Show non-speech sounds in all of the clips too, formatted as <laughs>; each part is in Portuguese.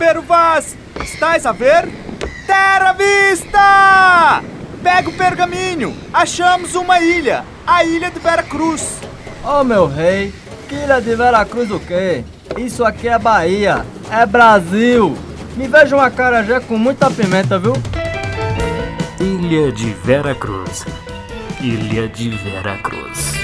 Pero Vaz, estás a ver? Terra vista! Pega o pergaminho! Achamos uma ilha! A ilha de Veracruz! Oh meu rei, que ilha de Veracruz o quê? Isso aqui é Bahia, é Brasil! Me veja uma carajé com muita pimenta, viu? Ilha de Veracruz. Ilha de Veracruz.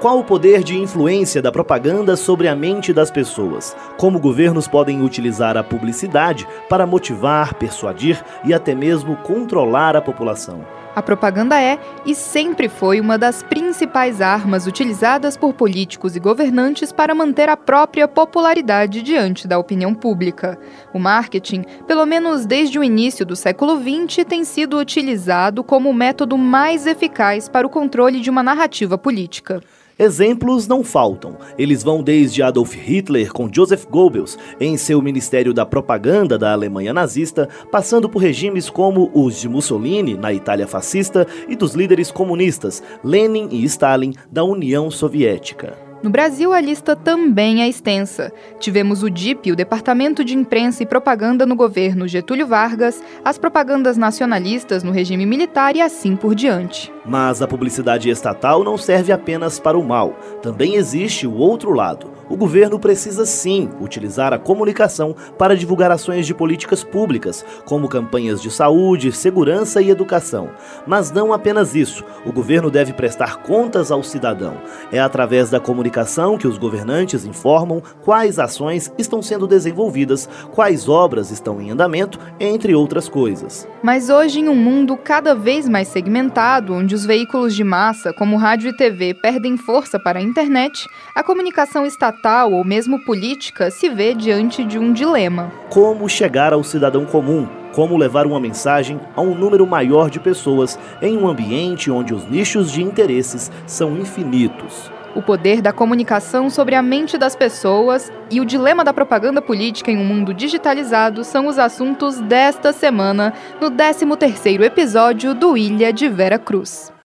Qual o poder de influência da propaganda sobre a mente das pessoas? Como governos podem utilizar a publicidade para motivar, persuadir e até mesmo controlar a população? A propaganda é e sempre foi uma das principais armas utilizadas por políticos e governantes para manter a própria popularidade diante da opinião pública. O marketing, pelo menos desde o início do século XX, tem sido utilizado como o método mais eficaz para o controle de uma narrativa política. Exemplos não faltam. Eles vão desde Adolf Hitler com Joseph Goebbels em seu Ministério da Propaganda da Alemanha nazista, passando por regimes como os de Mussolini na Itália e dos líderes comunistas Lenin e Stalin da União Soviética. No Brasil, a lista também é extensa. Tivemos o DIP, o Departamento de Imprensa e Propaganda no governo Getúlio Vargas, as propagandas nacionalistas no regime militar e assim por diante. Mas a publicidade estatal não serve apenas para o mal, também existe o outro lado o governo precisa sim utilizar a comunicação para divulgar ações de políticas públicas, como campanhas de saúde, segurança e educação. Mas não apenas isso, o governo deve prestar contas ao cidadão. É através da comunicação que os governantes informam quais ações estão sendo desenvolvidas, quais obras estão em andamento, entre outras coisas. Mas hoje, em um mundo cada vez mais segmentado, onde os veículos de massa, como rádio e TV, perdem força para a internet, a comunicação estatal estatal ou mesmo política se vê diante de um dilema. Como chegar ao cidadão comum? Como levar uma mensagem a um número maior de pessoas em um ambiente onde os nichos de interesses são infinitos? O poder da comunicação sobre a mente das pessoas e o dilema da propaganda política em um mundo digitalizado são os assuntos desta semana no 13º episódio do Ilha de Vera Cruz.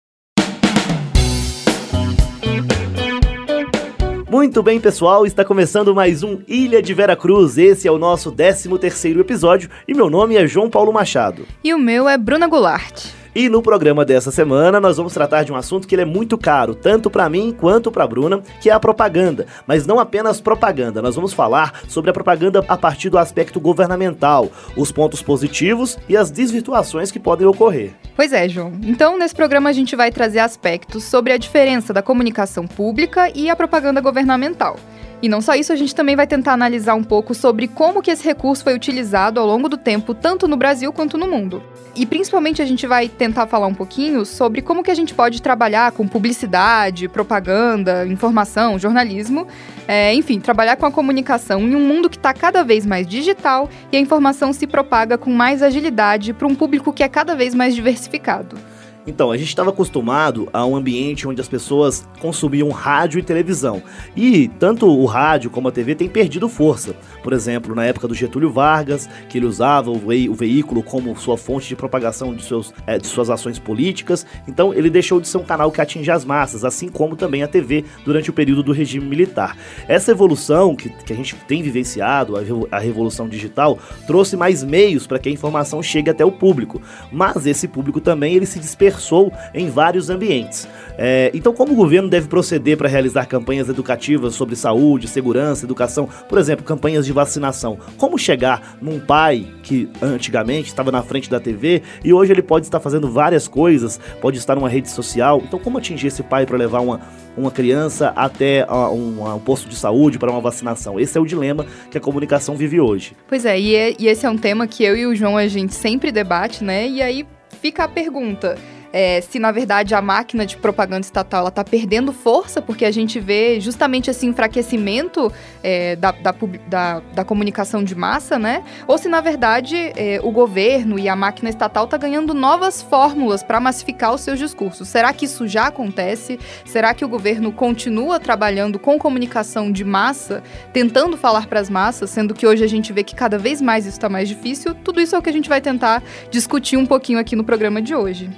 Muito bem, pessoal, está começando mais um Ilha de Vera Cruz. Esse é o nosso 13 terceiro episódio e meu nome é João Paulo Machado. E o meu é Bruna Goulart. E no programa dessa semana nós vamos tratar de um assunto que é muito caro, tanto para mim quanto para Bruna, que é a propaganda. Mas não apenas propaganda, nós vamos falar sobre a propaganda a partir do aspecto governamental, os pontos positivos e as desvirtuações que podem ocorrer. Pois é, João. Então, nesse programa a gente vai trazer aspectos sobre a diferença da comunicação pública e a propaganda governamental. E não só isso, a gente também vai tentar analisar um pouco sobre como que esse recurso foi utilizado ao longo do tempo, tanto no Brasil quanto no mundo. E principalmente a gente vai tentar falar um pouquinho sobre como que a gente pode trabalhar com publicidade, propaganda, informação, jornalismo, é, enfim, trabalhar com a comunicação em um mundo que está cada vez mais digital e a informação se propaga com mais agilidade para um público que é cada vez mais diversificado. Então, a gente estava acostumado a um ambiente onde as pessoas consumiam rádio e televisão. E tanto o rádio como a TV têm perdido força. Por exemplo, na época do Getúlio Vargas, que ele usava o, ve o veículo como sua fonte de propagação de, seus, é, de suas ações políticas. Então, ele deixou de ser um canal que atinge as massas, assim como também a TV durante o período do regime militar. Essa evolução que, que a gente tem vivenciado, a, a revolução digital, trouxe mais meios para que a informação chegue até o público. Mas esse público também ele se dispersou dispersou em vários ambientes. É, então, como o governo deve proceder para realizar campanhas educativas sobre saúde, segurança, educação, por exemplo, campanhas de vacinação? Como chegar num pai que antigamente estava na frente da TV e hoje ele pode estar fazendo várias coisas, pode estar numa rede social? Então, como atingir esse pai para levar uma, uma criança até uh, um, um, posto de saúde para uma vacinação? Esse é o dilema que a comunicação vive hoje. Pois é, e, é, e esse é um tema que eu e o João a gente sempre debate, né? E aí fica a pergunta é, se na verdade a máquina de propaganda estatal está perdendo força, porque a gente vê justamente esse enfraquecimento é, da, da, da, da, comunicação de massa, né? Ou se na verdade é, o governo e a máquina estatal está ganhando novas fórmulas para massificar os seus discursos. Será que isso já acontece? Será que o governo continua trabalhando com comunicação de massa, tentando falar para as massas, sendo que hoje a gente vê que cada vez mais isso está mais difícil? Tudo isso é o que a gente vai tentar discutir um pouquinho aqui no programa de hoje.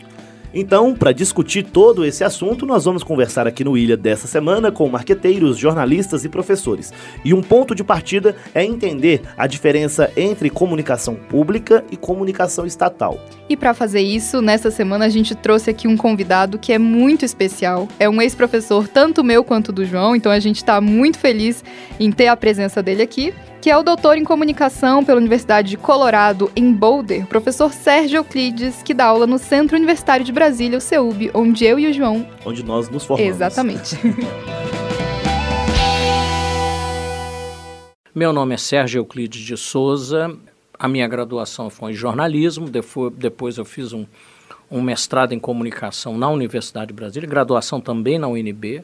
Então, para discutir todo esse assunto, nós vamos conversar aqui no Ilha dessa semana com marqueteiros, jornalistas e professores. E um ponto de partida é entender a diferença entre comunicação pública e comunicação estatal. E para fazer isso, nessa semana a gente trouxe aqui um convidado que é muito especial. É um ex-professor, tanto meu quanto do João, então a gente está muito feliz em ter a presença dele aqui que é o doutor em comunicação pela Universidade de Colorado, em Boulder, professor Sérgio Euclides, que dá aula no Centro Universitário de Brasília, o CEUB, onde eu e o João. Onde nós nos formamos. Exatamente. <laughs> Meu nome é Sérgio Euclides de Souza. A minha graduação foi em jornalismo, depois eu fiz um, um mestrado em comunicação na Universidade de Brasília, graduação também na UNB.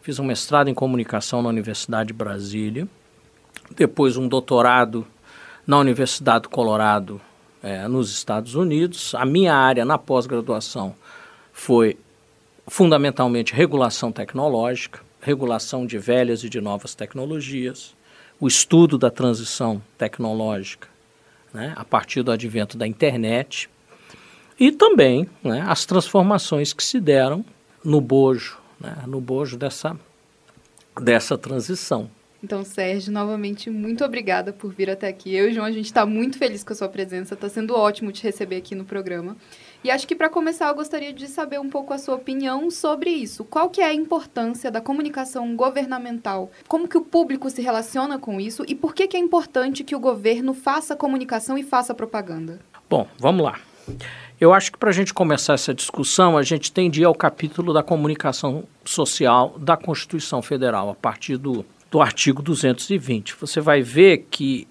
Fiz um mestrado em comunicação na Universidade de Brasília depois um doutorado na Universidade do Colorado, é, nos Estados Unidos. A minha área na pós-graduação foi fundamentalmente regulação tecnológica, regulação de velhas e de novas tecnologias, o estudo da transição tecnológica né, a partir do advento da internet e também né, as transformações que se deram no bojo, né, no bojo dessa, dessa transição. Então, Sérgio, novamente, muito obrigada por vir até aqui. Eu e o João, a gente está muito feliz com a sua presença. Está sendo ótimo te receber aqui no programa. E acho que para começar, eu gostaria de saber um pouco a sua opinião sobre isso. Qual que é a importância da comunicação governamental? Como que o público se relaciona com isso? E por que, que é importante que o governo faça comunicação e faça propaganda? Bom, vamos lá. Eu acho que para a gente começar essa discussão, a gente tem de ir ao capítulo da comunicação social da Constituição Federal, a partir do do artigo 220. Você vai ver que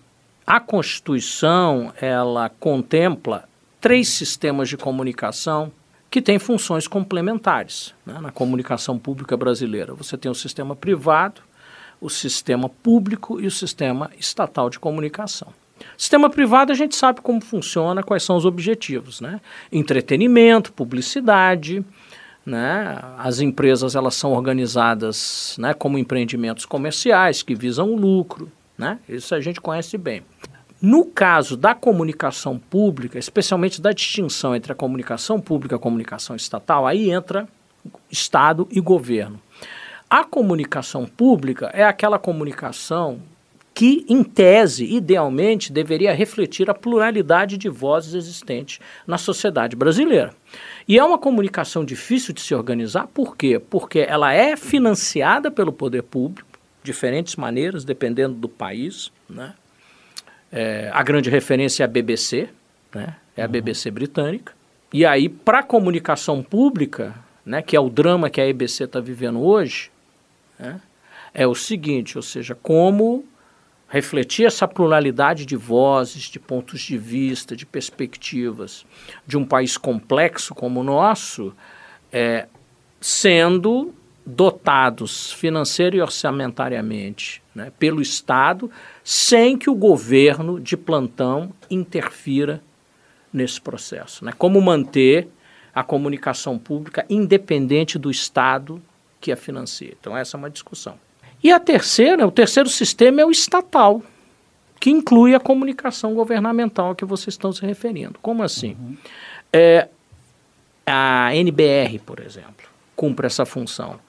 a Constituição ela contempla três sistemas de comunicação que têm funções complementares né, na comunicação pública brasileira. Você tem o sistema privado, o sistema público e o sistema estatal de comunicação. Sistema privado a gente sabe como funciona, quais são os objetivos, né? Entretenimento, publicidade, né? As empresas elas são organizadas né, como empreendimentos comerciais que visam o lucro. Né? Isso a gente conhece bem. No caso da comunicação pública, especialmente da distinção entre a comunicação pública e a comunicação estatal, aí entra Estado e governo. A comunicação pública é aquela comunicação que, em tese, idealmente, deveria refletir a pluralidade de vozes existentes na sociedade brasileira. E é uma comunicação difícil de se organizar, por quê? Porque ela é financiada pelo poder público, diferentes maneiras, dependendo do país. Né? É, a grande referência é a BBC, né? é a BBC britânica. E aí, para a comunicação pública, né, que é o drama que a EBC está vivendo hoje, né, é o seguinte, ou seja, como refletir essa pluralidade de vozes, de pontos de vista, de perspectivas de um país complexo como o nosso, é, sendo dotados financeiro e orçamentariamente né, pelo Estado, sem que o governo de plantão interfira nesse processo. Né? Como manter a comunicação pública independente do Estado que a financia. Então, essa é uma discussão. E a terceira, o terceiro sistema é o estatal, que inclui a comunicação governamental a que vocês estão se referindo. Como assim? Uhum. É, a NBR, por exemplo, cumpre essa função.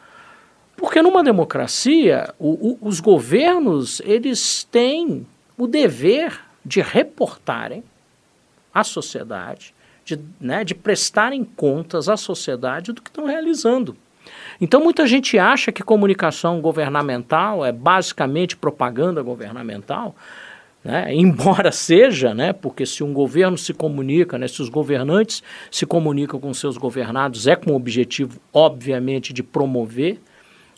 Porque numa democracia, o, o, os governos eles têm o dever de reportarem à sociedade, de, né, de prestarem contas à sociedade do que estão realizando. Então muita gente acha que comunicação governamental é basicamente propaganda governamental, né? <laughs> embora seja, né? porque se um governo se comunica, né? se os governantes se comunicam com seus governados, é com o objetivo, obviamente, de promover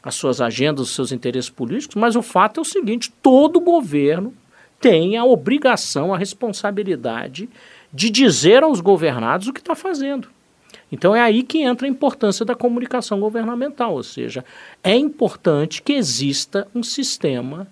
as suas agendas, os seus interesses políticos, mas o fato é o seguinte: todo governo tem a obrigação, a responsabilidade de dizer aos governados o que está fazendo. Então é aí que entra a importância da comunicação governamental, ou seja, é importante que exista um sistema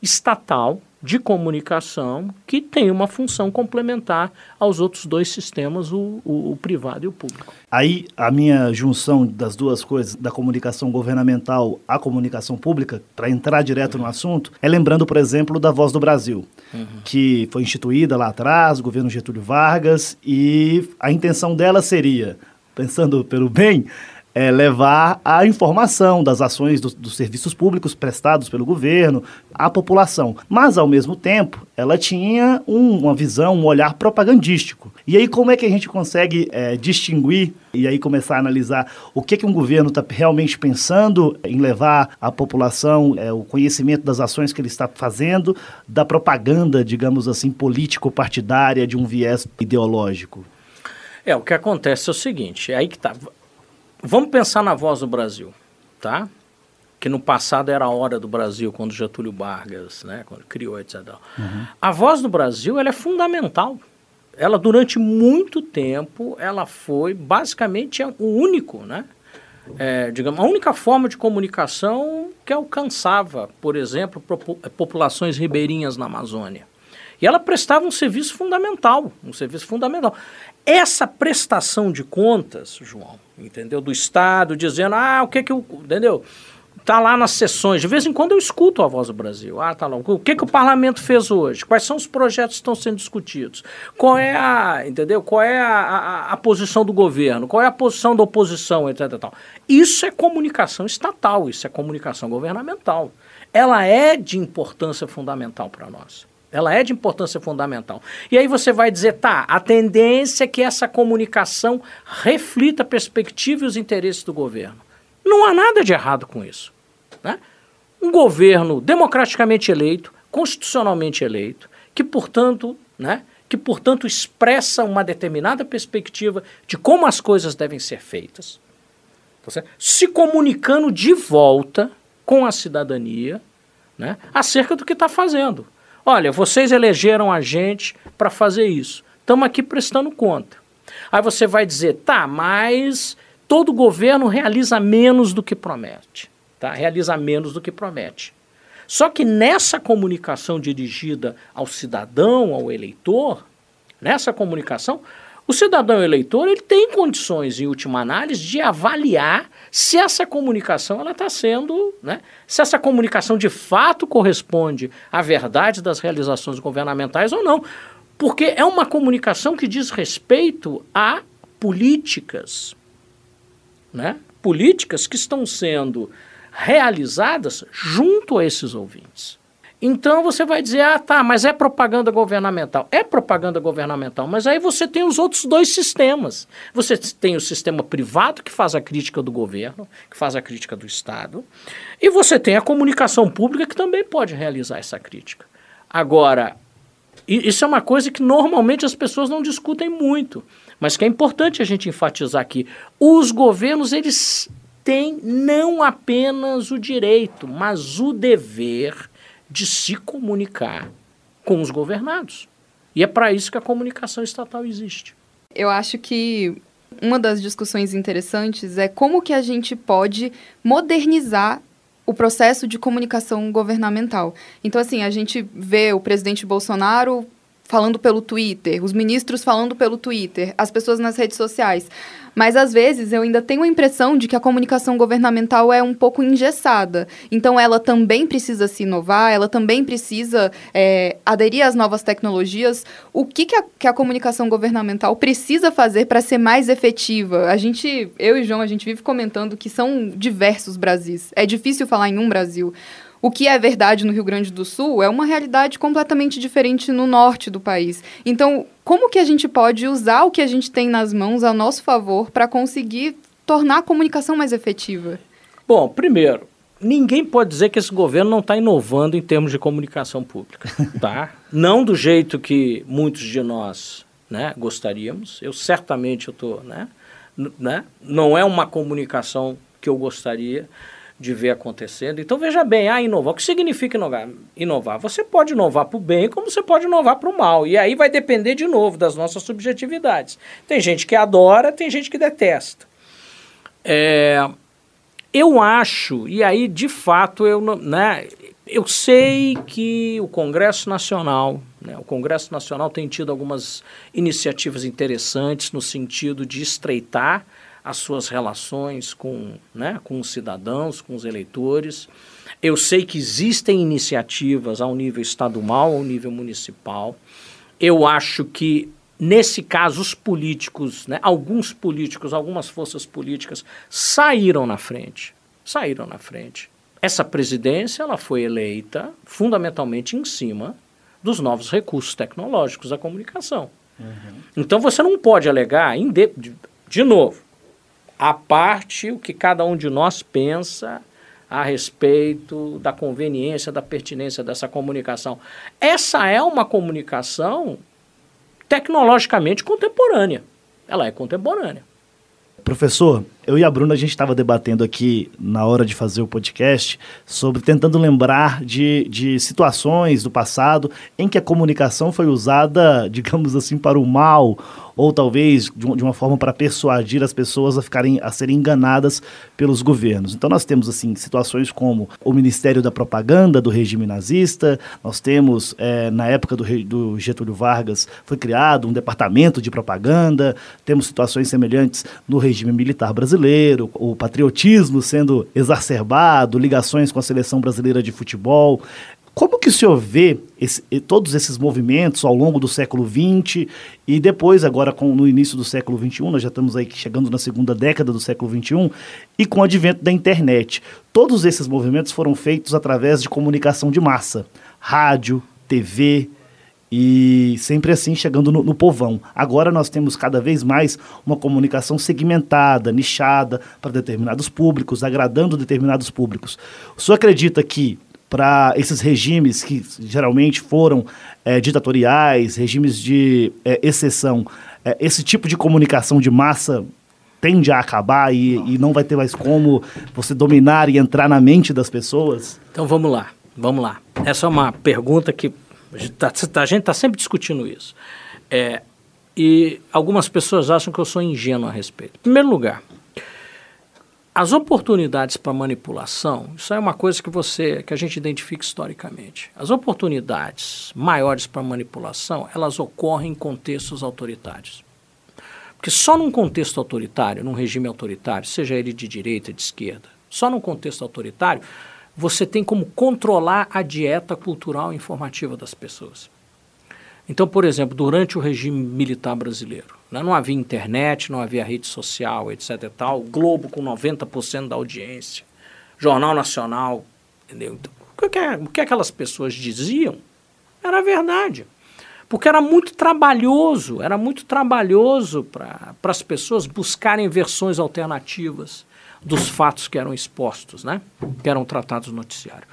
estatal de comunicação que tem uma função complementar aos outros dois sistemas, o, o, o, privado e o público. Aí a minha junção das duas coisas, da comunicação governamental à comunicação pública, para entrar direto uhum. no assunto, é lembrando, por exemplo, da Voz do Brasil, uhum. que foi instituída lá atrás, o governo Getúlio Vargas, e a intenção dela seria pensando pelo bem, é, levar a informação das ações do, dos serviços públicos prestados pelo governo à população. Mas, ao mesmo tempo, ela tinha um, uma visão, um olhar propagandístico. E aí, como é que a gente consegue é, distinguir e aí começar a analisar o que, que um governo está realmente pensando em levar à população é, o conhecimento das ações que ele está fazendo, da propaganda, digamos assim, político-partidária de um viés ideológico? É, o que acontece é o seguinte, é aí que tá. Vamos pensar na voz do Brasil, tá? Que no passado era a hora do Brasil, quando Getúlio Vargas, né, quando criou, etc. Uhum. A voz do Brasil, ela é fundamental. Ela, durante muito tempo, ela foi basicamente o único, né? É, digamos, a única forma de comunicação que alcançava, por exemplo, populações ribeirinhas na Amazônia. E ela prestava um serviço fundamental, um serviço fundamental. Essa prestação de contas, João, entendeu? Do Estado, dizendo, ah, o que que o. Entendeu? Tá lá nas sessões. De vez em quando eu escuto a voz do Brasil. Ah, tá lá. O que, que o parlamento fez hoje? Quais são os projetos que estão sendo discutidos? Qual é a. Entendeu? Qual é a, a, a posição do governo? Qual é a posição da oposição, etc. Tal. Isso é comunicação estatal, isso é comunicação governamental. Ela é de importância fundamental para nós. Ela é de importância fundamental. E aí você vai dizer, tá, a tendência é que essa comunicação reflita a perspectiva e os interesses do governo. Não há nada de errado com isso. Né? Um governo democraticamente eleito, constitucionalmente eleito, que, portanto, né, que, portanto, expressa uma determinada perspectiva de como as coisas devem ser feitas, tá se comunicando de volta com a cidadania né, acerca do que está fazendo. Olha, vocês elegeram a gente para fazer isso. Estamos aqui prestando conta. Aí você vai dizer, tá, mas todo governo realiza menos do que promete. Tá? Realiza menos do que promete. Só que nessa comunicação dirigida ao cidadão, ao eleitor, nessa comunicação, o cidadão eleitor ele tem condições, em última análise, de avaliar se essa comunicação ela está sendo, né, se essa comunicação de fato corresponde à verdade das realizações governamentais ou não. Porque é uma comunicação que diz respeito a políticas, né? políticas que estão sendo realizadas junto a esses ouvintes. Então você vai dizer, ah, tá, mas é propaganda governamental. É propaganda governamental, mas aí você tem os outros dois sistemas. Você tem o sistema privado, que faz a crítica do governo, que faz a crítica do Estado, e você tem a comunicação pública, que também pode realizar essa crítica. Agora, isso é uma coisa que normalmente as pessoas não discutem muito, mas que é importante a gente enfatizar aqui. Os governos, eles têm não apenas o direito, mas o dever de se comunicar com os governados. E é para isso que a comunicação estatal existe. Eu acho que uma das discussões interessantes é como que a gente pode modernizar o processo de comunicação governamental. Então, assim, a gente vê o presidente Bolsonaro falando pelo Twitter, os ministros falando pelo Twitter, as pessoas nas redes sociais. Mas às vezes eu ainda tenho a impressão de que a comunicação governamental é um pouco engessada. Então ela também precisa se inovar, ela também precisa é, aderir às novas tecnologias. O que, que, a, que a comunicação governamental precisa fazer para ser mais efetiva? A gente, eu e João, a gente vive comentando que são diversos Brasis. É difícil falar em um Brasil. O que é verdade no Rio Grande do Sul é uma realidade completamente diferente no norte do país. Então, como que a gente pode usar o que a gente tem nas mãos a nosso favor para conseguir tornar a comunicação mais efetiva? Bom, primeiro, ninguém pode dizer que esse governo não está inovando em termos de comunicação pública, <laughs> tá? não do jeito que muitos de nós né, gostaríamos. Eu certamente eu tô, né, né? Não é uma comunicação que eu gostaria de ver acontecendo. Então veja bem, ah, inovar. O que significa inovar? inovar? Você pode inovar para o bem, como você pode inovar para o mal. E aí vai depender de novo das nossas subjetividades. Tem gente que adora, tem gente que detesta. É, eu acho, e aí de fato eu, né, eu sei que o Congresso Nacional, né, o Congresso Nacional tem tido algumas iniciativas interessantes no sentido de estreitar as suas relações com, né, com os cidadãos, com os eleitores. Eu sei que existem iniciativas ao nível estadual, ao nível municipal. Eu acho que nesse caso, os políticos, né, alguns políticos, algumas forças políticas saíram na frente. Saíram na frente. Essa presidência ela foi eleita fundamentalmente em cima dos novos recursos tecnológicos da comunicação. Uhum. Então você não pode alegar, de, de novo, a parte o que cada um de nós pensa a respeito da conveniência, da pertinência dessa comunicação. Essa é uma comunicação tecnologicamente contemporânea. Ela é contemporânea. Professor, eu e a Bruna, a gente estava debatendo aqui na hora de fazer o podcast sobre tentando lembrar de, de situações do passado em que a comunicação foi usada, <laughs> digamos assim, para o mal ou talvez de, uma forma para persuadir as pessoas a ficarem a serem enganadas pelos governos. Então nós temos assim situações como o Ministério da Propaganda do regime nazista, nós temos é, na época do, do Getúlio Vargas foi criado um departamento de propaganda, temos situações semelhantes no regime militar brasileiro, o patriotismo sendo exacerbado, ligações com a seleção brasileira de futebol. Como que o senhor vê esse, todos esses movimentos ao longo do século XX e depois, agora com, no início do século XXI, nós já estamos aí chegando na segunda década do século XXI, e com o advento da internet. Todos esses movimentos foram feitos através de comunicação de massa, rádio, TV, e sempre assim chegando no, no, povão. Agora nós temos cada vez mais uma comunicação segmentada, nichada para determinados públicos, agradando determinados públicos. O senhor acredita que para esses regimes que geralmente foram é, ditatoriais, regimes de é, exceção, é, esse tipo de comunicação de massa tende a acabar e e não vai ter mais como você dominar e entrar na mente das pessoas? Então vamos lá, vamos lá. Essa é uma pergunta que a gente está tá sempre discutindo isso. É, e algumas pessoas acham que eu sou ingênuo a respeito. Em primeiro lugar, as oportunidades para manipulação, isso é uma coisa que você, que a gente identifica historicamente. As oportunidades maiores para manipulação, elas ocorrem em contextos autoritários. Porque só num contexto autoritário, num regime autoritário, seja ele de direita de esquerda, só num contexto autoritário, você tem como controlar a dieta cultural e informativa das pessoas. Então, por exemplo, durante o regime militar brasileiro, né, não havia internet, não havia rede social, etc. E tal, Globo com 90% da audiência, Jornal Nacional, entendeu? Então, o, que, o que aquelas pessoas diziam era verdade. Porque era muito trabalhoso, era muito trabalhoso para as pessoas buscarem versões alternativas dos fatos que eram expostos, né? que eram tratados no noticiário.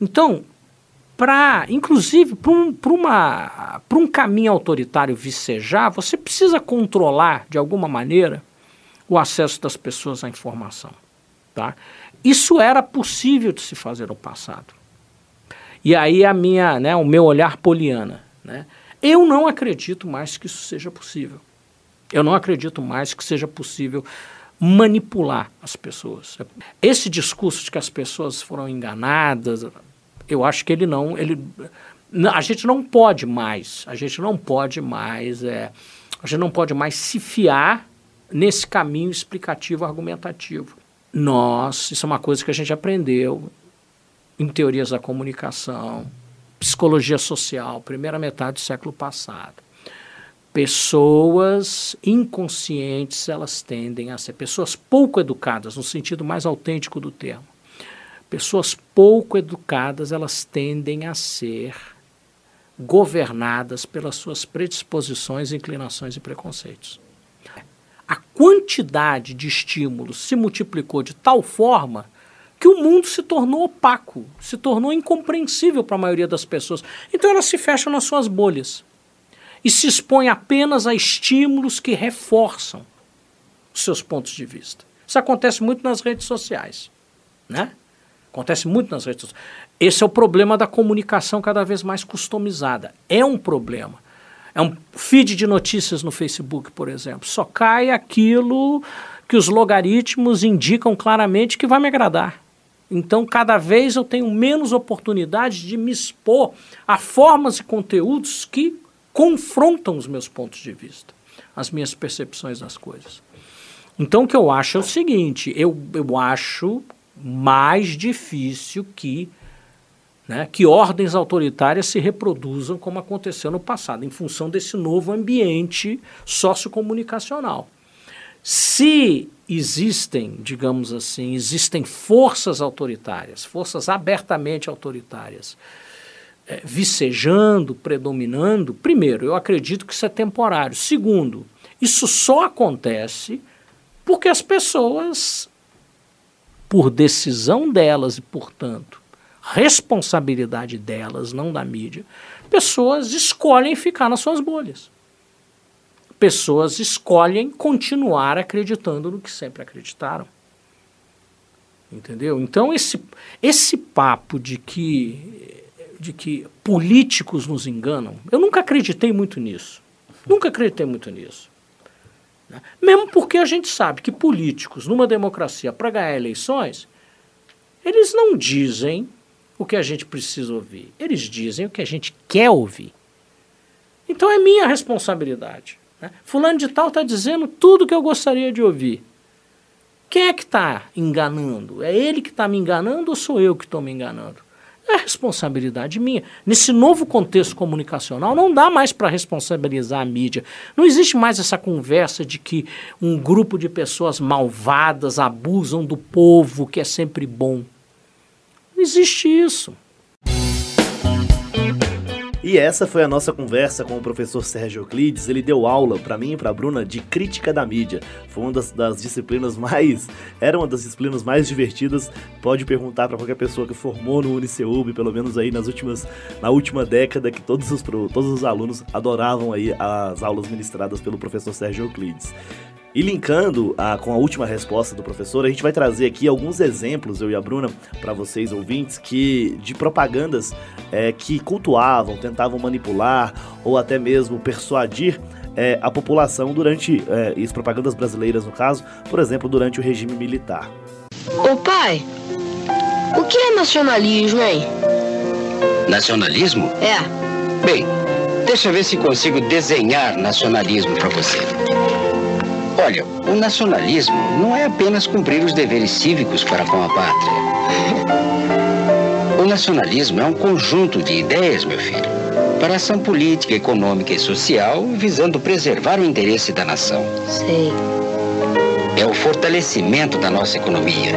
Então, para, inclusive, para um, um caminho autoritário vicejar, você precisa controlar, de alguma maneira, o acesso das pessoas à informação. Tá? Isso era possível de se fazer no passado. E aí a minha, né, o meu olhar poliana. Né? Eu não acredito mais que isso seja possível. Eu não acredito mais que seja possível manipular as pessoas. Esse discurso de que as pessoas foram enganadas, eu acho que ele não, ele, a gente não pode mais, a gente não pode mais, é, a gente não pode mais se fiar nesse caminho explicativo argumentativo. Nós, isso é uma coisa que a gente aprendeu em teorias da comunicação, psicologia social, primeira metade do século passado. Pessoas inconscientes, elas tendem a ser pessoas pouco educadas, no sentido mais autêntico do termo Pessoas pouco educadas, elas tendem a ser governadas pelas suas predisposições, inclinações e preconceitos. A quantidade de estímulos se multiplicou de tal forma que o mundo se tornou opaco, se tornou incompreensível para a maioria das pessoas. Então elas se fecham nas suas bolhas e se expõem apenas a estímulos que reforçam os seus pontos de vista. Isso acontece muito nas redes sociais, né? Acontece muito nas redes sociais. Esse é o problema da comunicação cada vez mais customizada. É um problema. É um feed de notícias no Facebook, por exemplo. Só cai aquilo que os logaritmos indicam claramente que vai me agradar. Então, cada vez eu tenho menos oportunidade de me expor a formas e conteúdos que confrontam os meus pontos de vista, as minhas percepções das coisas. Então, o que eu acho é o seguinte: eu, eu acho mais difícil que né, que ordens autoritárias se reproduzam como aconteceu no passado, em função desse novo ambiente sociocomunicacional. Se existem, digamos assim, existem forças autoritárias, forças abertamente autoritárias, é, vicejando, predominando, primeiro, eu acredito que isso é temporário. Segundo, isso só acontece porque as pessoas, por decisão delas e, portanto, responsabilidade delas, não da mídia, pessoas escolhem ficar nas suas bolhas. Pessoas escolhem continuar acreditando no que sempre acreditaram. Entendeu? Então esse esse papo de que de que políticos nos enganam, eu nunca acreditei muito nisso. Nunca acreditei muito nisso. Né? Mesmo porque a gente sabe que políticos, numa democracia, para ganhar eleições, eles não dizem o que a gente precisa ouvir, eles dizem o que a gente quer ouvir. Então é minha responsabilidade. Né? Fulano de Tal está dizendo tudo o que eu gostaria de ouvir. Quem é que está enganando? É ele que está me enganando ou sou eu que estou me enganando? É responsabilidade minha. Nesse novo contexto comunicacional, não dá mais para responsabilizar a mídia. Não existe mais essa conversa de que um grupo de pessoas malvadas abusam do povo, que é sempre bom. Não existe isso. E essa foi a nossa conversa com o professor Sérgio Euclides. Ele deu aula para mim e para Bruna de crítica da mídia. Foi uma das, das, disciplinas mais, era uma das disciplinas mais divertidas. Pode perguntar para qualquer pessoa que formou no UniceuB, pelo menos aí nas últimas, na última década, que todos os, todos os alunos adoravam aí as aulas ministradas pelo professor Sérgio Euclides. E linkando a, com a última resposta do professor, a gente vai trazer aqui alguns exemplos, eu e a Bruna, para vocês ouvintes, que de propagandas é, que cultuavam, tentavam manipular ou até mesmo persuadir é, a população durante, é, as propagandas brasileiras no caso, por exemplo, durante o regime militar. Ô pai, o que é nacionalismo, hein? Nacionalismo? É. Bem, deixa eu ver se consigo desenhar nacionalismo para você. Olha, o nacionalismo não é apenas cumprir os deveres cívicos para com a pátria. O nacionalismo é um conjunto de ideias, meu filho, para ação política, econômica e social, visando preservar o interesse da nação. Sei. É o fortalecimento da nossa economia,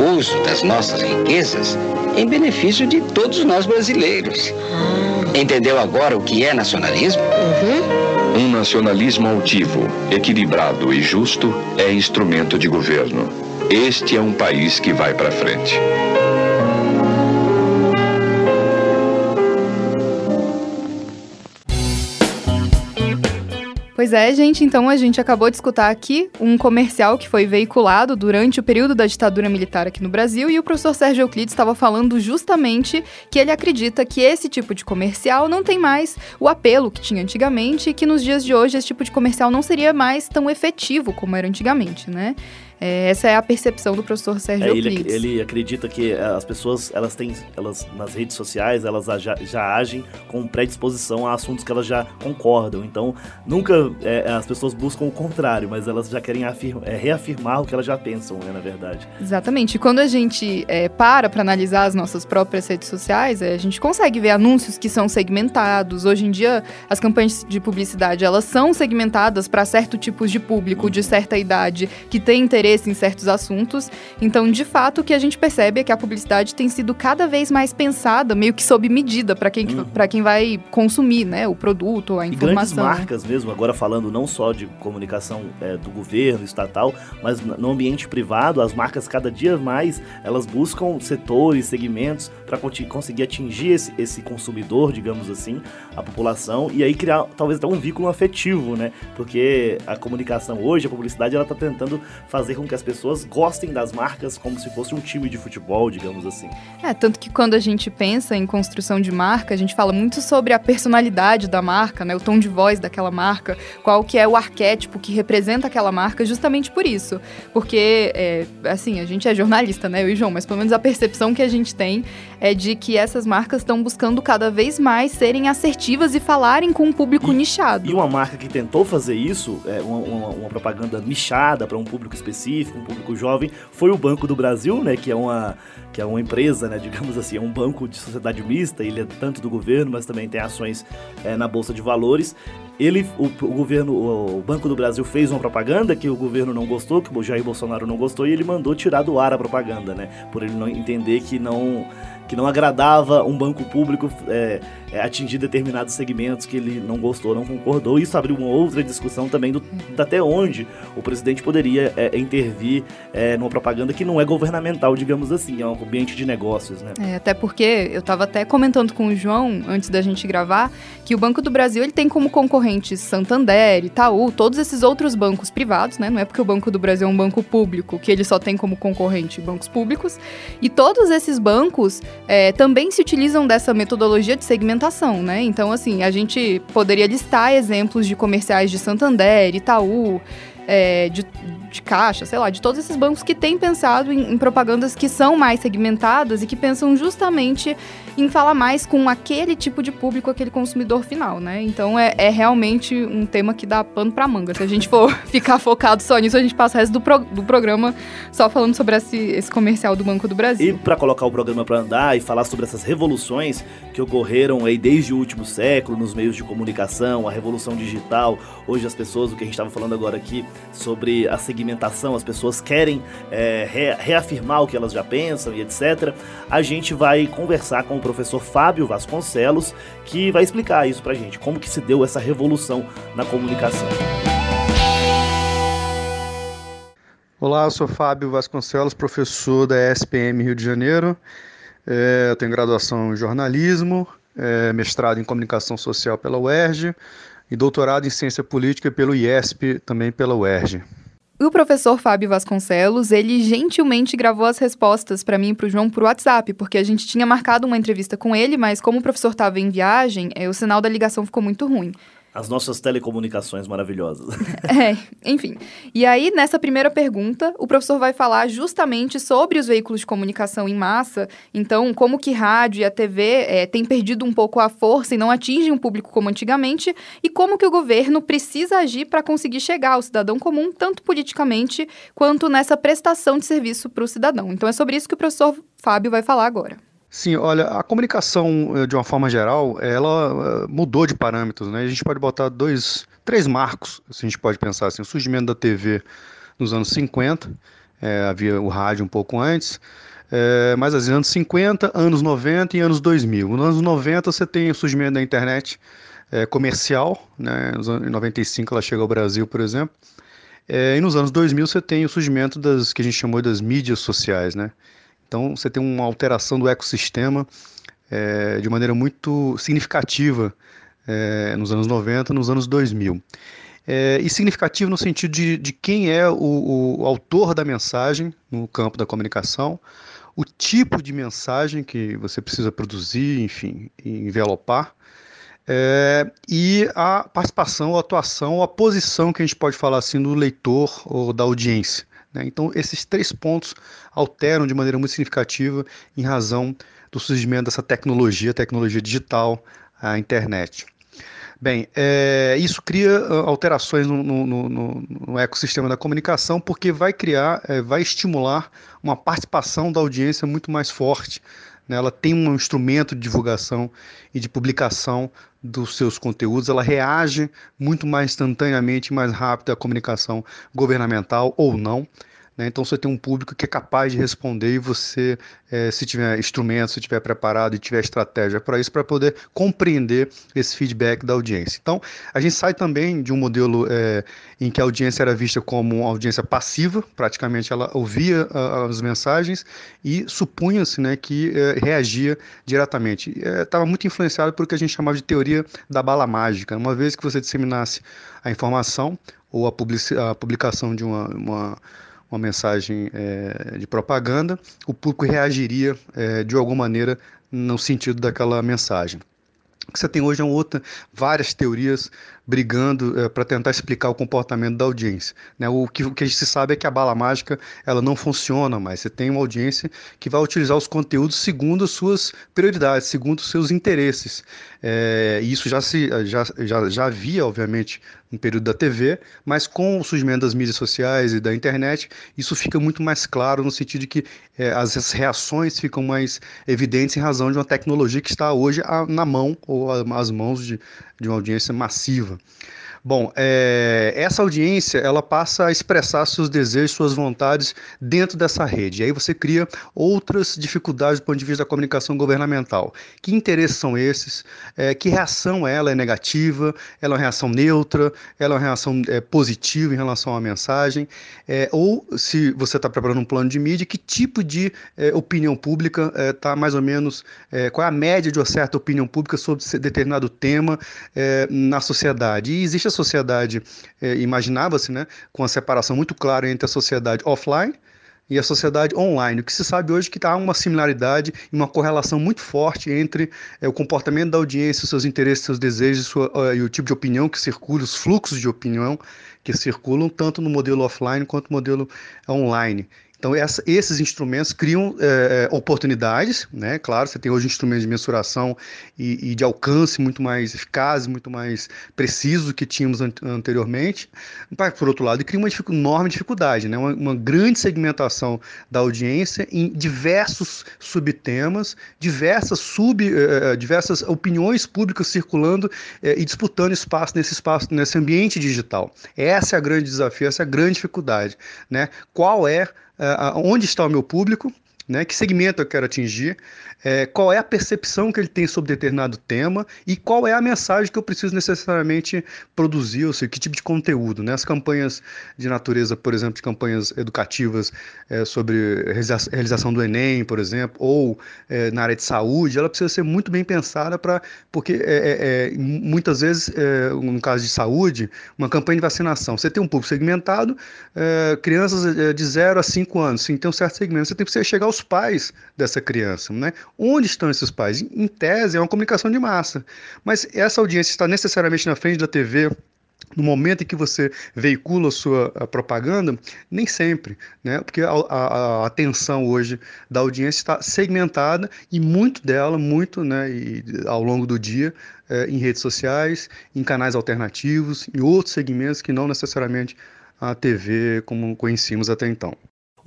o uso das nossas riquezas em benefício de todos nós brasileiros. Ah. Entendeu agora o que é nacionalismo? Uhum. Um nacionalismo altivo, equilibrado e justo é instrumento de governo. Este é um país que vai para frente. Pois é, gente, então a gente acabou de escutar aqui um comercial que foi veiculado durante o período da ditadura militar aqui no Brasil e o professor Sérgio Euclides estava falando justamente que ele acredita que esse tipo de comercial não tem mais o apelo que tinha antigamente e que nos dias de hoje esse tipo de comercial não seria mais tão efetivo como era antigamente, né? É, essa é a percepção do professor Sérgio É, ele, ele acredita que eh, as pessoas, elas têm, elas nas redes sociais, elas já, já agem com predisposição a assuntos que elas já concordam. Então, nunca eh, as pessoas buscam o contrário, mas elas já querem afirma, reafirmar o que elas já pensam, né, na verdade. Exatamente. E quando a gente é, para para analisar as nossas próprias redes sociais, é, a gente consegue ver anúncios que são segmentados. Hoje em dia, as campanhas de publicidade elas são segmentadas para certo tipos de público de certa idade que tem interesse em certos assuntos. Então, de fato, o que a gente percebe é que a publicidade tem sido cada vez mais pensada, meio que sob medida para quem, Uhum. quem vai consumir, né, o produto ou a E grandes informação. né? marcas mesmo, agora falando não só de comunicação eh, do governo, estatal, mas no ambiente privado, as marcas cada dia mais, elas buscam setores, segmentos para conseguir atingir esse, esse consumidor, digamos assim, a população, e aí criar talvez até um vínculo afetivo, né? Porque a comunicação hoje, a publicidade, ela tá tentando fazer com que as pessoas gostem das marcas como se fosse um time de futebol, digamos assim. É, tanto que quando a gente pensa em construção de marca, a gente fala muito sobre a personalidade da marca, né? O tom de voz daquela marca, qual que é o arquétipo que representa aquela marca, justamente por isso. Porque, é, assim, a gente é jornalista, né, eu e João, mas pelo menos a percepção que a gente tem é de que essas marcas estão buscando cada vez mais serem assertivas e falarem com um público nichado. E uma marca que tentou fazer isso, é, uma, uma- uma propaganda nichada para um público específico, específico, um público jovem, foi o Banco do Brasil, né, que é uma que é uma empresa, né, digamos assim, é um banco de sociedade mista, ele é tanto do governo, mas também tem ações é, na bolsa de valores. Ele, o, o, governo, o Banco do Brasil fez uma propaganda que o governo não gostou, que o Jair Bolsonaro não gostou, e ele mandou tirar do ar a propaganda, né, por ele não entender que não que não agradava um banco público é, é, atingir determinados segmentos que ele não gostou, não concordou. Isso abriu uma outra discussão também do, até onde o presidente poderia é, intervir é, numa propaganda que não é governamental, digamos assim, é um ambiente de negócios, né? É, até porque eu estava até comentando com o João antes da gente gravar que o Banco do Brasil ele tem como concorrentes Santander, Itaú, todos esses outros bancos privados, né? Não é porque o Banco do Brasil é um banco público que ele só tem como concorrente bancos públicos. E todos esses bancos é, também se utilizam dessa metodologia de segmentação, né? Então, assim, a gente poderia listar exemplos de comerciais de Santander, Itaú, é, de, de caixa, sei lá, de todos esses bancos que têm pensado em, em, propagandas que são mais segmentadas e que pensam justamente em falar mais com aquele tipo de público, aquele consumidor final, né? Então é, é realmente um tema que dá pano pra manga. Se a gente for <laughs> ficar focado só nisso, a gente passa o resto do, pro, do programa só falando sobre esse, esse comercial do Banco do Brasil. E para colocar o programa para andar e falar sobre essas revoluções que ocorreram aí desde o último século nos meios de comunicação, a revolução digital, hoje as pessoas, o que a gente estava falando agora aqui sobre a segmentação, as pessoas querem é, re, reafirmar o que elas já pensam e etc. A gente vai conversar com o professor Fábio Vasconcelos, que vai explicar isso pra gente, como que se deu essa revolução na comunicação. Olá, eu sou Fábio Vasconcelos, professor da SPM Rio de Janeiro. É, eu tenho graduação em jornalismo, é, mestrado em comunicação social pela UERJ e doutorado em ciência política pelo IESP, também pela UERJ. O professor Fábio Vasconcelos, ele gentilmente gravou as respostas para mim e para o João por WhatsApp, porque a gente tinha marcado uma entrevista com ele, mas como o professor estava em viagem, eh, o sinal da ligação ficou muito ruim as nossas telecomunicações maravilhosas. <laughs> É, enfim. E aí, nessa primeira pergunta, o professor vai falar justamente sobre os veículos de comunicação em massa. Então, como que rádio e a TV é, têm perdido um pouco a força e não atingem o público como antigamente, e como que o governo precisa agir para conseguir chegar ao cidadão comum, tanto politicamente quanto nessa prestação de serviço para o cidadão. Então, é sobre isso que o professor Fábio vai falar agora. Sim, olha, a comunicação, eh, de uma forma geral, ela eh, mudou de parâmetros, né? A gente pode botar dois, três marcos, se a gente pode pensar assim, o surgimento da TV nos anos 50, é, eh, havia o rádio um pouco antes, é, mas assim, anos 50, anos 90 e anos 2000. Nos anos 90 você tem o surgimento da internet é, comercial, né? em 95 ela chega ao Brasil, por exemplo, é, e nos anos 2000 você tem o surgimento das que a gente chamou das mídias sociais, né? Então você tem uma alteração do ecossistema é, de maneira muito significativa é, nos anos 90, nos anos 2000. É, e significativo no sentido de, de quem é o, o, autor da mensagem no campo da comunicação, o tipo de mensagem que você precisa produzir, enfim, envelopar, é, e a participação, a atuação, a posição que a gente pode falar assim do leitor ou da audiência. Né? Então, esses três pontos alteram de maneira muito significativa em razão do surgimento dessa tecnologia, tecnologia digital, a internet. Bem, é, isso cria ah, alterações no, no, no, no, ecossistema da comunicação, porque vai criar, é, vai estimular uma participação da audiência muito mais forte. Né? Ela tem um instrumento de divulgação e de publicação dos seus conteúdos, ela reage muito mais instantaneamente, mais rápido à comunicação governamental ou não. Né? Então você tem um público que é capaz de responder e você, é, se tiver instrumento, se tiver preparado e tiver estratégia para isso, para poder compreender esse feedback da audiência. Então a gente sai também de um modelo é, em que a audiência era vista como uma audiência passiva, praticamente ela ouvia as mensagens e supunha-se né, que é, reagia diretamente. Estava muito influenciado por o que a gente chamava de teoria da bala mágica. Uma vez que você disseminasse a informação ou a, a publicação de uma, uma uma mensagem é, de propaganda, o público reagiria é, de alguma maneira no sentido daquela mensagem. O que você tem hoje é outra, várias teorias brigando é, para tentar explicar o comportamento da audiência. Né? O, que, o que a gente sabe é que a bala mágica ela não funciona mais. Você tem uma audiência que vai utilizar os conteúdos segundo as suas prioridades, segundo os seus interesses. É, isso já, se, já, já, já havia, obviamente, no período da TV, mas com o surgimento das mídias sociais e da internet, isso fica muito mais claro no sentido de que é, as reações ficam mais evidentes em razão de uma tecnologia que está hoje na mão ou às mãos de, de uma audiência massiva. Bom, é, essa audiência ela passa a expressar seus desejos, suas vontades dentro dessa rede. E aí você cria outras dificuldades do ponto de vista da comunicação governamental. Que interesses são esses? É, que reação ela é negativa? Ela é uma reação neutra? Ela é uma reação é, positiva em relação à mensagem? Ou se você está preparando um plano de mídia, que tipo de opinião pública está mais ou menos? qual é a média de uma certa opinião pública sobre determinado tema na sociedade? E existe sociedade é, imaginava-se, né, com a separação muito clara entre a sociedade offline e a sociedade online. O que se sabe hoje é que há uma similaridade e uma correlação muito forte entre é, o comportamento da audiência, seus interesses, seus desejos sua, uh, e o tipo de opinião que circula, os fluxos de opinião que circulam tanto no modelo offline quanto no modelo online. Então, essa, esses instrumentos criam é, oportunidades, né? Claro, você tem hoje instrumentos de mensuração e, e, de alcance muito mais eficazes, muito mais precisos do que tínhamos an anteriormente. Mas, por outro lado, cria uma dific enorme dificuldade, né? Uma, uma, grande segmentação da audiência em diversos subtemas, diversas, sub, é, diversas opiniões públicas circulando é, e disputando espaço nesse espaço, nesse ambiente digital. Essa é a grande desafio, essa é a grande dificuldade, né? Qual é onde está o meu público, né, que segmento eu quero atingir, é, qual é a percepção que ele tem sobre determinado tema e qual é a mensagem que eu preciso necessariamente produzir, ou seja, que tipo de conteúdo. Né? As campanhas de natureza, por exemplo, de campanhas educativas é, sobre realização do Enem, por exemplo, ou é, na área de saúde, ela precisa ser muito bem pensada para, porque é, é, é muitas vezes, no caso de saúde, uma campanha de vacinação, você tem um público segmentado, crianças de 0 a 5 anos, sim, tem um certo segmento, você tem que chegar aos pais dessa criança, né? Onde estão esses pais? Em tese, é uma comunicação de massa. Mas essa audiência está necessariamente na frente da TV no momento em que você veicula a sua propaganda, nem sempre, né? Porque a, a, a, atenção hoje da audiência está segmentada e muito dela, muito, né? E, ao longo do dia, é, em redes sociais, em canais alternativos, em outros segmentos que não necessariamente a TV como conhecíamos até então.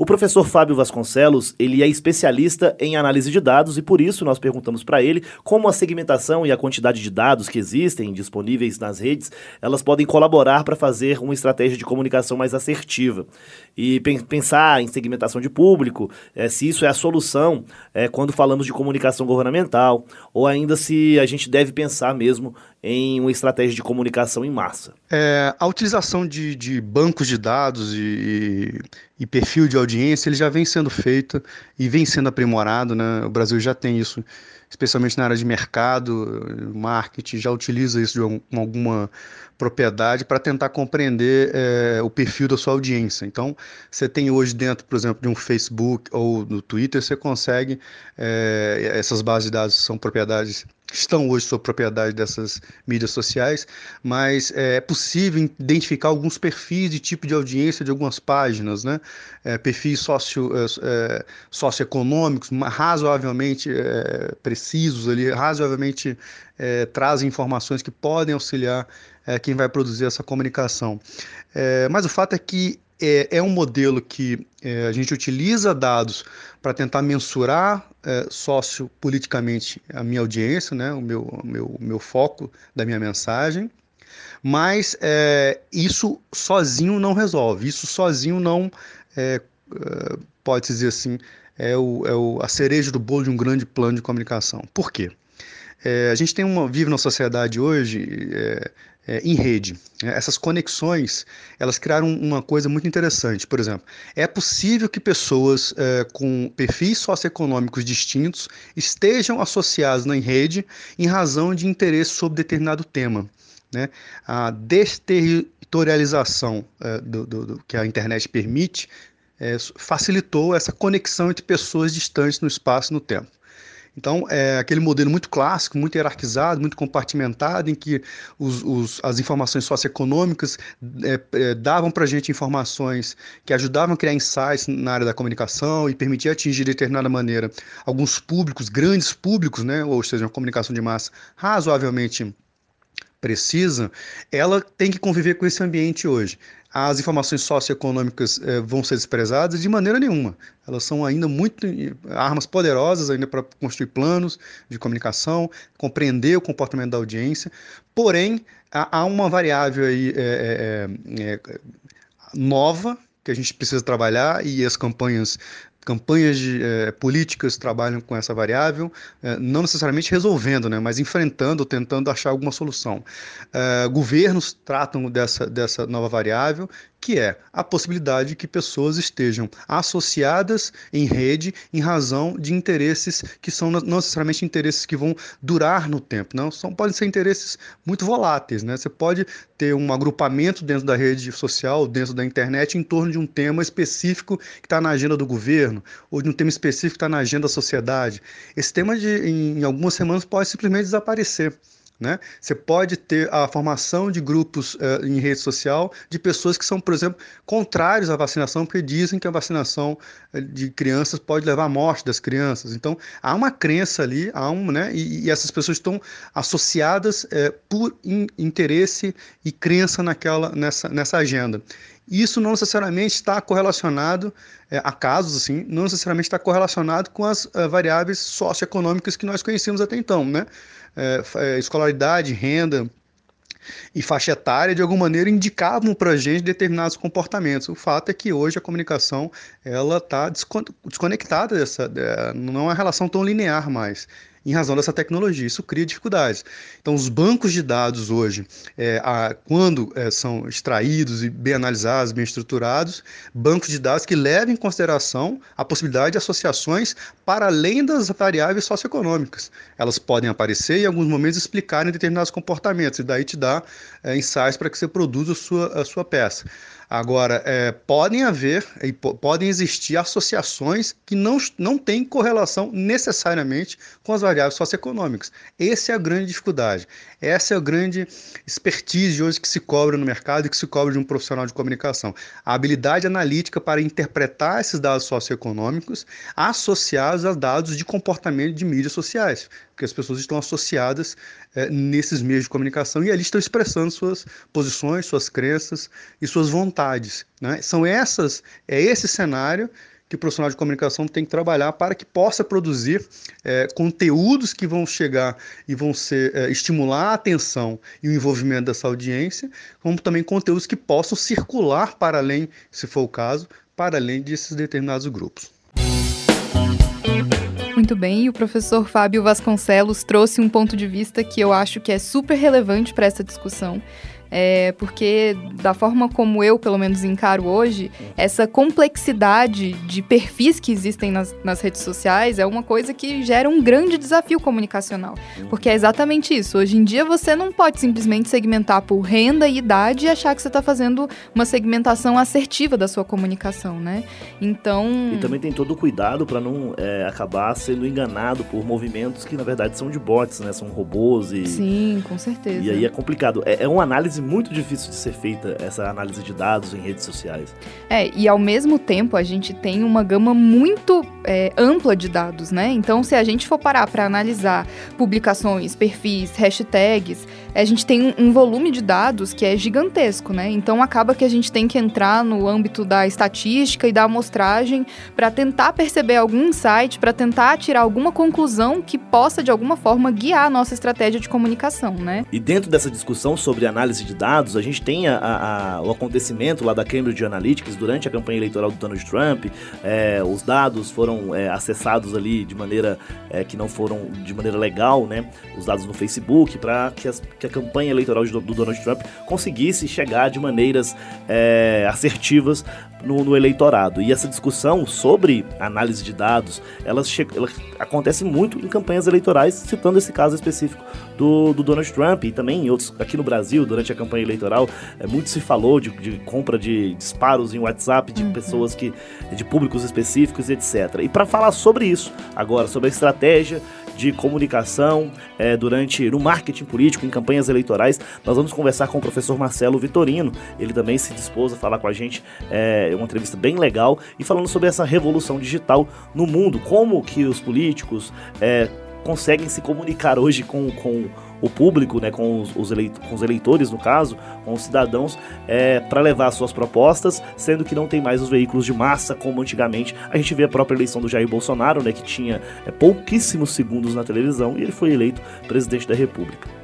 O professor Fábio Vasconcelos, ele é especialista em análise de dados e por isso nós perguntamos para ele como a segmentação e a quantidade de dados que existem disponíveis nas redes, elas podem colaborar para fazer uma estratégia de comunicação mais assertiva. E pensar em segmentação de público, é, se isso é a solução é, quando falamos de comunicação governamental, ou ainda se a gente deve pensar mesmo em uma estratégia de comunicação em massa. É, a utilização de, de, bancos de dados e, e, perfil de audiência ele já vem sendo feita e vem sendo aprimorado. Né? O Brasil já tem isso, especialmente na área de mercado, marketing, já utiliza isso de alguma propriedade para tentar compreender é, o perfil da sua audiência. Então, você tem hoje dentro, por exemplo, de um Facebook ou no Twitter, você consegue, é, essas bases de dados são propriedades estão hoje sob propriedade dessas mídias sociais, mas é possível identificar alguns perfis de tipo de audiência de algumas páginas, né? É, perfis socio, é, socioeconômicos razoavelmente é, precisos ali, razoavelmente trazem informações que podem auxiliar é, quem vai produzir essa comunicação. É, mas o fato é que é, é um modelo que é, a gente utiliza dados para tentar mensurar é, sociopoliticamente a minha audiência, né, o meu, o meu, o meu foco da minha mensagem, mas é, isso sozinho não resolve, isso sozinho não é, pode dizer assim, é, o, é o, a cereja do bolo de um grande plano de comunicação. Por quê? É, a gente tem uma, vive numa sociedade hoje é, é, em rede. Essas conexões, elas criaram uma coisa muito interessante. Por exemplo, é possível que pessoas é, com perfis socioeconômicos distintos estejam associadas na rede em razão de interesse sobre determinado tema. Né? A desterritorialização é, do, do, do, que a internet permite é, facilitou essa conexão entre pessoas distantes no espaço e no tempo. Então, é aquele modelo muito clássico, muito hierarquizado, muito compartimentado, em que os, os, as informações socioeconômicas é, é, davam para a gente informações que ajudavam a criar insights na área da comunicação e permitiam atingir de determinada maneira alguns públicos, grandes públicos, né, ou seja, uma comunicação de massa razoavelmente precisa, ela tem que conviver com esse ambiente hoje as informações socioeconômicas eh, vão ser desprezadas de maneira nenhuma. Elas são ainda muito armas poderosas ainda para construir planos de comunicação, compreender o comportamento da audiência. Porém, há, há uma variável aí é, é, é, nova que a gente precisa trabalhar e as campanhas campanhas de, é, políticas trabalham com essa variável, é, não necessariamente resolvendo, né, mas enfrentando, tentando achar alguma solução. É, governos tratam dessa, dessa nova variável que é a possibilidade de que pessoas estejam associadas em rede em razão de interesses que são não necessariamente interesses que vão durar no tempo, não são podem ser interesses muito voláteis, né? Você pode ter um agrupamento dentro da rede social, dentro da internet, em torno de um tema específico que está na agenda do governo ou de um tema específico que está na agenda da sociedade. Esse tema de, em, em algumas semanas pode simplesmente desaparecer. Né? Você pode ter a formação de grupos uh, em rede social de pessoas que são, por exemplo, contrários à vacinação, porque dizem que a vacinação eh, de crianças pode levar à morte das crianças. Então, há uma crença ali, há um, né? e, e essas pessoas estão associadas uh, por in, interesse e crença naquela, nessa, nessa agenda. Isso não necessariamente está correlacionado, é, a casos assim, não necessariamente está correlacionado com as uh, variáveis socioeconômicas que nós conhecíamos até então, né? É, é, escolaridade, renda e faixa etária, de alguma maneira, indicavam para a gente determinados comportamentos. O fato é que hoje a comunicação ela está desconectada dessa, não é uma relação tão linear mais em razão dessa tecnologia. Isso cria dificuldades. Então, os bancos de dados hoje, é, a, quando é, são extraídos e bem analisados, bem estruturados, bancos de dados que levam em consideração a possibilidade de associações para além das variáveis socioeconômicas. Elas podem aparecer e, em alguns momentos, explicarem determinados comportamentos, e daí te dá é, para que você produza a sua, a sua peça. Agora, é, podem haver e podem existir associações que não, não têm correlação necessariamente com as variáveis socioeconômicas. Essa é a grande dificuldade. Essa é a grande expertise hoje que se cobra no mercado e que se cobra de um profissional de comunicação. A habilidade analítica para interpretar esses dados socioeconômicos associados a dados de comportamento de mídias sociais porque as pessoas estão associadas é, nesses meios de comunicação e ali estão expressando suas posições, suas crenças e suas vontades. Né? São essas, é esse cenário que o profissional de comunicação tem que trabalhar para que possa produzir é, conteúdos que vão chegar e vão ser é, estimular a atenção e o envolvimento dessa audiência, como também conteúdos que possam circular para além, se for o caso, para além desses determinados grupos. Muito bem, e o professor Fábio Vasconcelos trouxe um ponto de vista que eu acho que é super relevante para essa discussão, é, porque da forma como eu, pelo menos, encaro hoje, essa complexidade de perfis que existem nas, nas redes sociais é uma coisa que gera um grande desafio comunicacional. Porque é exatamente isso. Hoje em dia você não pode simplesmente segmentar por renda e idade e achar que você está fazendo uma segmentação assertiva da sua comunicação, né? Então. E também tem todo o cuidado para não é, acabar sendo enganado por movimentos que na verdade são de bots, né? São robôs e. Sim, com certeza. E aí é complicado. É, é uma análise análise muito difícil de ser feita, essa análise de dados em redes sociais. É, e ao mesmo tempo a gente tem uma gama muito é, ampla de dados, né? Então, se a gente for parar para analisar publicações, perfis, hashtags, a gente tem um, um volume de dados que é gigantesco, né? Então, acaba que a gente tem que entrar no âmbito da estatística e da amostragem para tentar perceber algum insight, para tentar tirar alguma conclusão que possa, de alguma forma, guiar a nossa estratégia de comunicação, né? E dentro dessa discussão sobre análise de dados, a gente tem a, a, o acontecimento lá da Cambridge Analytics durante a campanha eleitoral do Donald Trump. É, os dados foram é, acessados ali de maneira é, que não foram de maneira legal, né? Os dados no Facebook, para que, que, a campanha eleitoral do, do, Donald Trump conseguisse chegar de maneiras é, assertivas no, no, eleitorado. E essa discussão sobre análise de dados, ela, ela, acontece muito em campanhas eleitorais, citando esse caso específico do, do, Donald Trump e também em outros aqui no Brasil, durante a campanha eleitoral, é, muito se falou de, de compra de disparos em WhatsApp de uhum. pessoas que. de públicos específicos, etc. E para falar sobre isso, agora, sobre a estratégia de comunicação é, durante no marketing político, em campanhas eleitorais. Nós vamos conversar com o professor Marcelo Vitorino. Ele também se dispôs a falar com a gente, é uma entrevista bem legal e falando sobre essa revolução digital no mundo, como que os políticos é, conseguem se comunicar hoje com, com o público, né, com, os, os com os eleitores, no caso, com os cidadãos, é, para levar suas propostas, sendo que não tem mais os veículos de massa como antigamente. A gente vê a própria eleição do Jair Bolsonaro, né, que tinha é, pouquíssimos segundos na televisão e ele foi eleito presidente da República.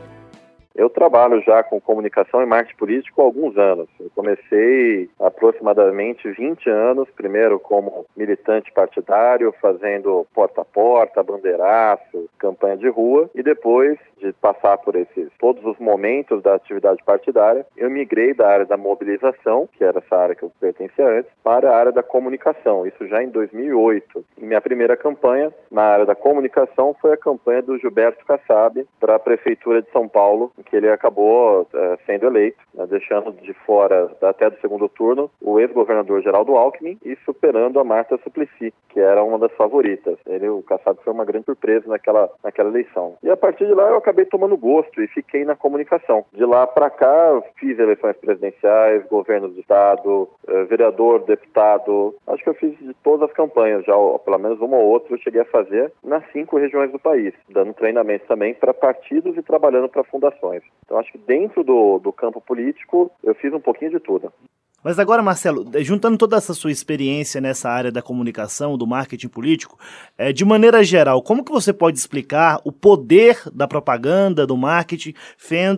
Eu trabalho já com comunicação e marketing político há alguns anos. Eu comecei aproximadamente 20 anos, primeiro como militante partidário, fazendo porta a porta, bandeiraço, campanha de rua, e depois de passar por esses todos os momentos da atividade partidária, eu migrei da área da mobilização, que era essa área que eu pertencia antes, para a área da comunicação, isso já em 2008. E minha primeira campanha na área da comunicação foi a campanha do Gilberto Kassab para a Prefeitura de São Paulo, que ele acabou é, sendo eleito, né, deixando de fora até do segundo turno o ex-governador Geraldo Alckmin e superando a Marta Suplicy, que era uma das favoritas. Ele, o Kassab foi uma grande surpresa naquela, naquela eleição. E a partir de lá eu acabei tomando gosto e fiquei na comunicação. De lá para cá fiz eleições presidenciais, governos de estado, é, vereador, deputado. Acho que eu fiz de todas as campanhas, já pelo menos uma ou outra eu cheguei a fazer nas cinco regiões do país, dando treinamento também para partidos e trabalhando para fundações. Então acho que dentro do, do campo político eu fiz um pouquinho de tudo. Mas agora, Marcelo, juntando toda essa sua experiência nessa área da comunicação, do marketing político, é, de maneira geral, como que você pode explicar o poder da propaganda, do marketing,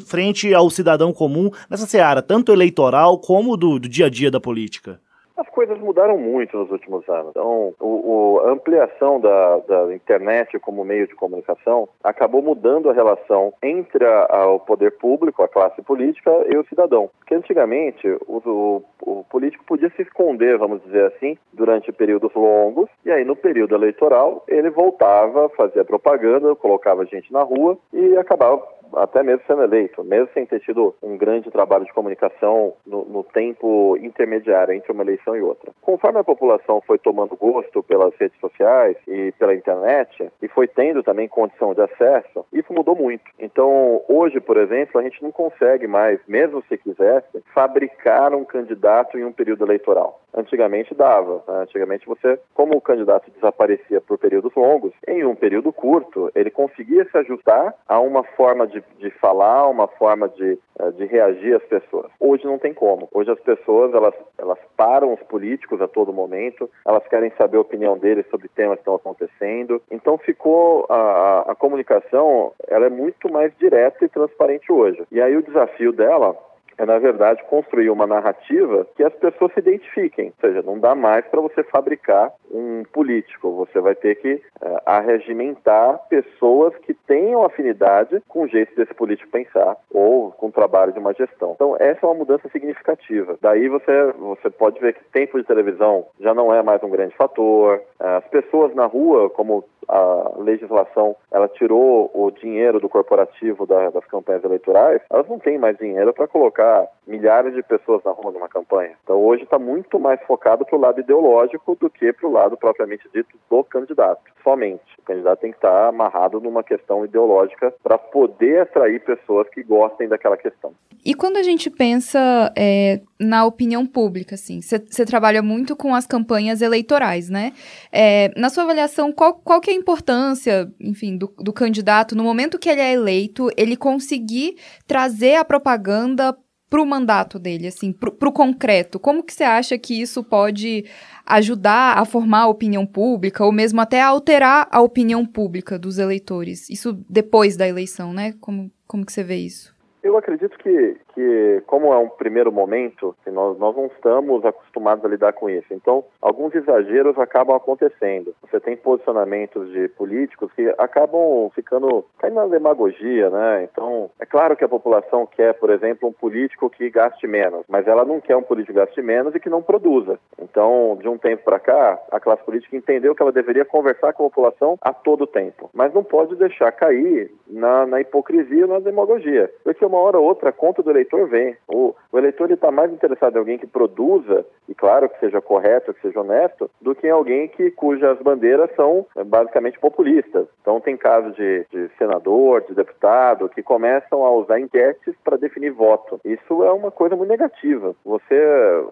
frente ao cidadão comum nessa seara, tanto eleitoral como do, do dia a dia da política? As coisas mudaram muito nos últimos anos. Então, o, o, a ampliação da, da, internet como meio de comunicação acabou mudando a relação entre a, o poder público, a classe política e o cidadão. Porque antigamente o, o, político podia se esconder, vamos dizer assim, durante períodos longos, e aí no período eleitoral ele voltava, fazia propaganda, colocava gente na rua e acabava até mesmo sendo eleito, mesmo sem ter tido um grande trabalho de comunicação no, no, tempo intermediário entre uma eleição e outra. Conforme a população foi tomando gosto pelas redes sociais e pela internet e foi tendo também condição de acesso, isso mudou muito. Então, hoje, por exemplo, a gente não consegue mais, mesmo se quisesse, fabricar um candidato em um período eleitoral. Antigamente dava. Né? Antigamente você, como o candidato desaparecia por períodos longos, em um período curto, ele conseguia se ajustar a uma forma de, de falar, uma forma de, eh, de reagir às pessoas. Hoje não tem como. Hoje as pessoas, elas, elas param os políticos a todo momento, elas querem saber a opinião deles sobre temas que estão acontecendo. Então ficou a, a comunicação, ela é muito mais direta e transparente hoje. E aí o desafio dela é, na verdade, construir uma narrativa que as pessoas se identifiquem. Ou seja, não dá mais para você fabricar um político. Você vai ter que uh, arregimentar pessoas que tenham afinidade com o jeito desse político pensar ou com o trabalho de uma gestão. Então, essa é uma mudança significativa. Daí você, você pode ver que tempo de televisão já não é mais um grande fator. As pessoas na rua, como a legislação ela tirou o dinheiro do corporativo da, das campanhas eleitorais, elas não têm mais dinheiro para colocar milhares de pessoas na rua numa campanha. Então hoje está muito mais focado para o lado ideológico do que para o lado propriamente dito do candidato. Somente. O candidato tem que estar tá amarrado numa questão ideológica para poder atrair pessoas que gostem daquela questão. E quando a gente pensa é, na opinião pública, assim, você trabalha muito com as campanhas eleitorais, né? É, na sua avaliação, qual, qual que é a importância, enfim, do, do candidato no momento que ele é eleito, ele conseguir trazer a propaganda para o mandato dele, assim, para o concreto? Como que você acha que isso pode ajudar a formar a opinião pública ou mesmo até alterar a opinião pública dos eleitores? Isso depois da eleição, né? Como, como que você vê isso? Eu acredito que, que como é um primeiro momento, nós, nós não estamos acostumados a lidar com isso. Então, alguns exageros acabam acontecendo. Você tem posicionamentos de políticos que acabam ficando caindo na demagogia, né? Então, é claro que a população quer, por exemplo, um político que gaste menos, mas ela não quer um político que gaste menos e que não produza. Então, de um tempo para cá, a classe política entendeu que ela deveria conversar com a população a todo tempo, mas não pode deixar cair na, na hipocrisia na demagogia. Porque uma hora ou outra a conta do eleitor eleitor vê. O, o eleitor está mais interessado em alguém que produza, e claro que seja correto, que seja honesto, do que em alguém que cujas bandeiras são é, basicamente populistas. Então tem casos de, de senador, de deputado, que começam a usar enquetes para definir voto. Isso é uma coisa muito negativa. Você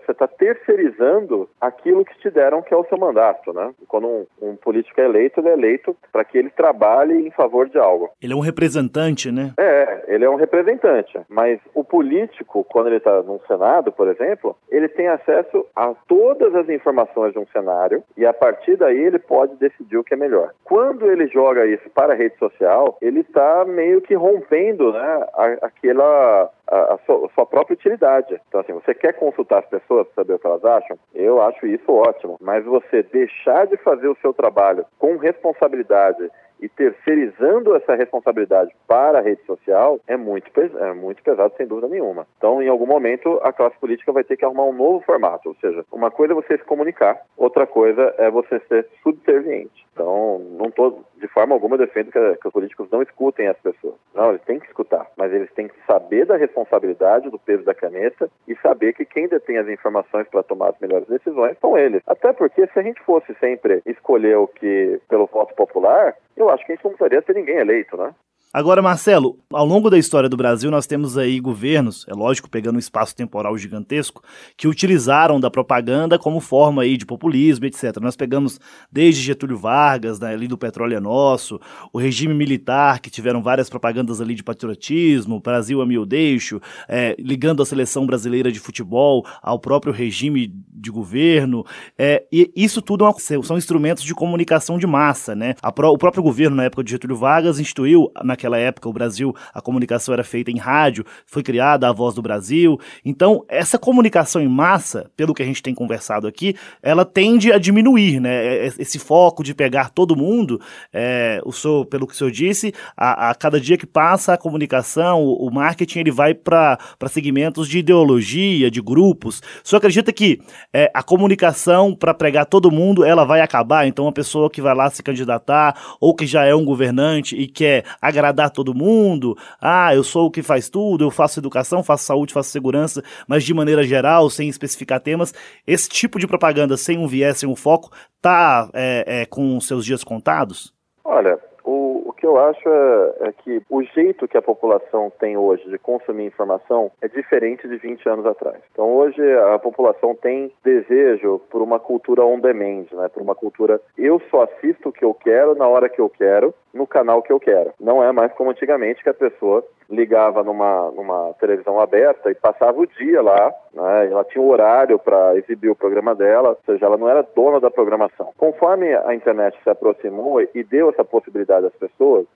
está terceirizando aquilo que te deram, que é o seu mandato. Né? Quando um, um político é eleito, ele é eleito para que ele trabalhe em favor de algo. Ele é um representante, né? É, ele é um representante. Mas o político, quando ele está no Senado, por exemplo, ele tem acesso a todas as informações de um cenário e a partir daí ele pode decidir o que é melhor. Quando ele joga isso para a rede social, ele está meio que rompendo né, aquela a, a, sua, a, sua, própria utilidade. Então, assim, você quer consultar as pessoas para saber o que elas acham? Eu acho isso ótimo. Mas você deixar de fazer o seu trabalho com responsabilidade e terceirizando essa responsabilidade para a rede social é muito, é muito pesado, sem dúvida nenhuma. Então, em algum momento, a classe política vai ter que arrumar um novo formato. Ou seja, uma coisa é você se comunicar, outra coisa é você ser subserviente. Então, não estou, de forma alguma, defendo que, que, os políticos não escutem as pessoas. Não, eles têm que escutar, mas eles têm que saber da responsabilidade, do peso da caneta e saber que quem detém as informações para tomar as melhores decisões são eles. Até porque, se a gente fosse sempre escolher o que pelo voto popular, eu acho que gente não precisaria ter ninguém eleito, né? Agora, Marcelo, ao longo da história do Brasil, nós temos aí governos, é lógico, pegando um espaço temporal gigantesco, que utilizaram da propaganda como forma aí de populismo, etc. Nós pegamos desde Getúlio Vargas, né, ali do Petróleo é Nosso, o regime militar, que tiveram várias propagandas ali de patriotismo, Brasil a mil deixo, é, ligando a seleção brasileira de futebol ao próprio regime de governo. É, e isso tudo é são instrumentos de comunicação de massa, né? Pro, o próprio governo, na época de Getúlio Vargas, instituiu naquela naquela época o Brasil, a comunicação era feita em rádio, foi criada a Voz do Brasil. Então, essa comunicação em massa, pelo que a gente tem conversado aqui, ela tende a diminuir, né? É, é, esse foco de pegar todo mundo, é, o senhor, pelo que o senhor disse, a, a cada dia que passa a comunicação, o, o marketing, ele vai para segmentos de ideologia, de grupos. O senhor acredita que é, a comunicação para pregar todo mundo, ela vai acabar? Então, uma pessoa que vai lá se candidatar, ou que já é um governante e quer agradar agradar todo mundo. Ah, eu sou o que faz tudo, eu faço educação, faço saúde, faço segurança, mas de maneira geral, sem especificar temas. Esse tipo de propaganda sem um viés, sem um foco, tá é, é, com seus dias contados? Olha, o, o que eu acho é, é, que o jeito que a população tem hoje de consumir informação é diferente de 20 anos atrás. Então hoje a população tem desejo por uma cultura on demand, né? por uma cultura eu só assisto o que eu quero na hora que eu quero no canal que eu quero. Não é mais como antigamente que a pessoa ligava numa, numa televisão aberta e passava o dia lá, né? ela tinha um horário para exibir o programa dela, ou seja, ela não era dona da programação. Conforme a internet se aproximou e deu essa possibilidade às pessoas,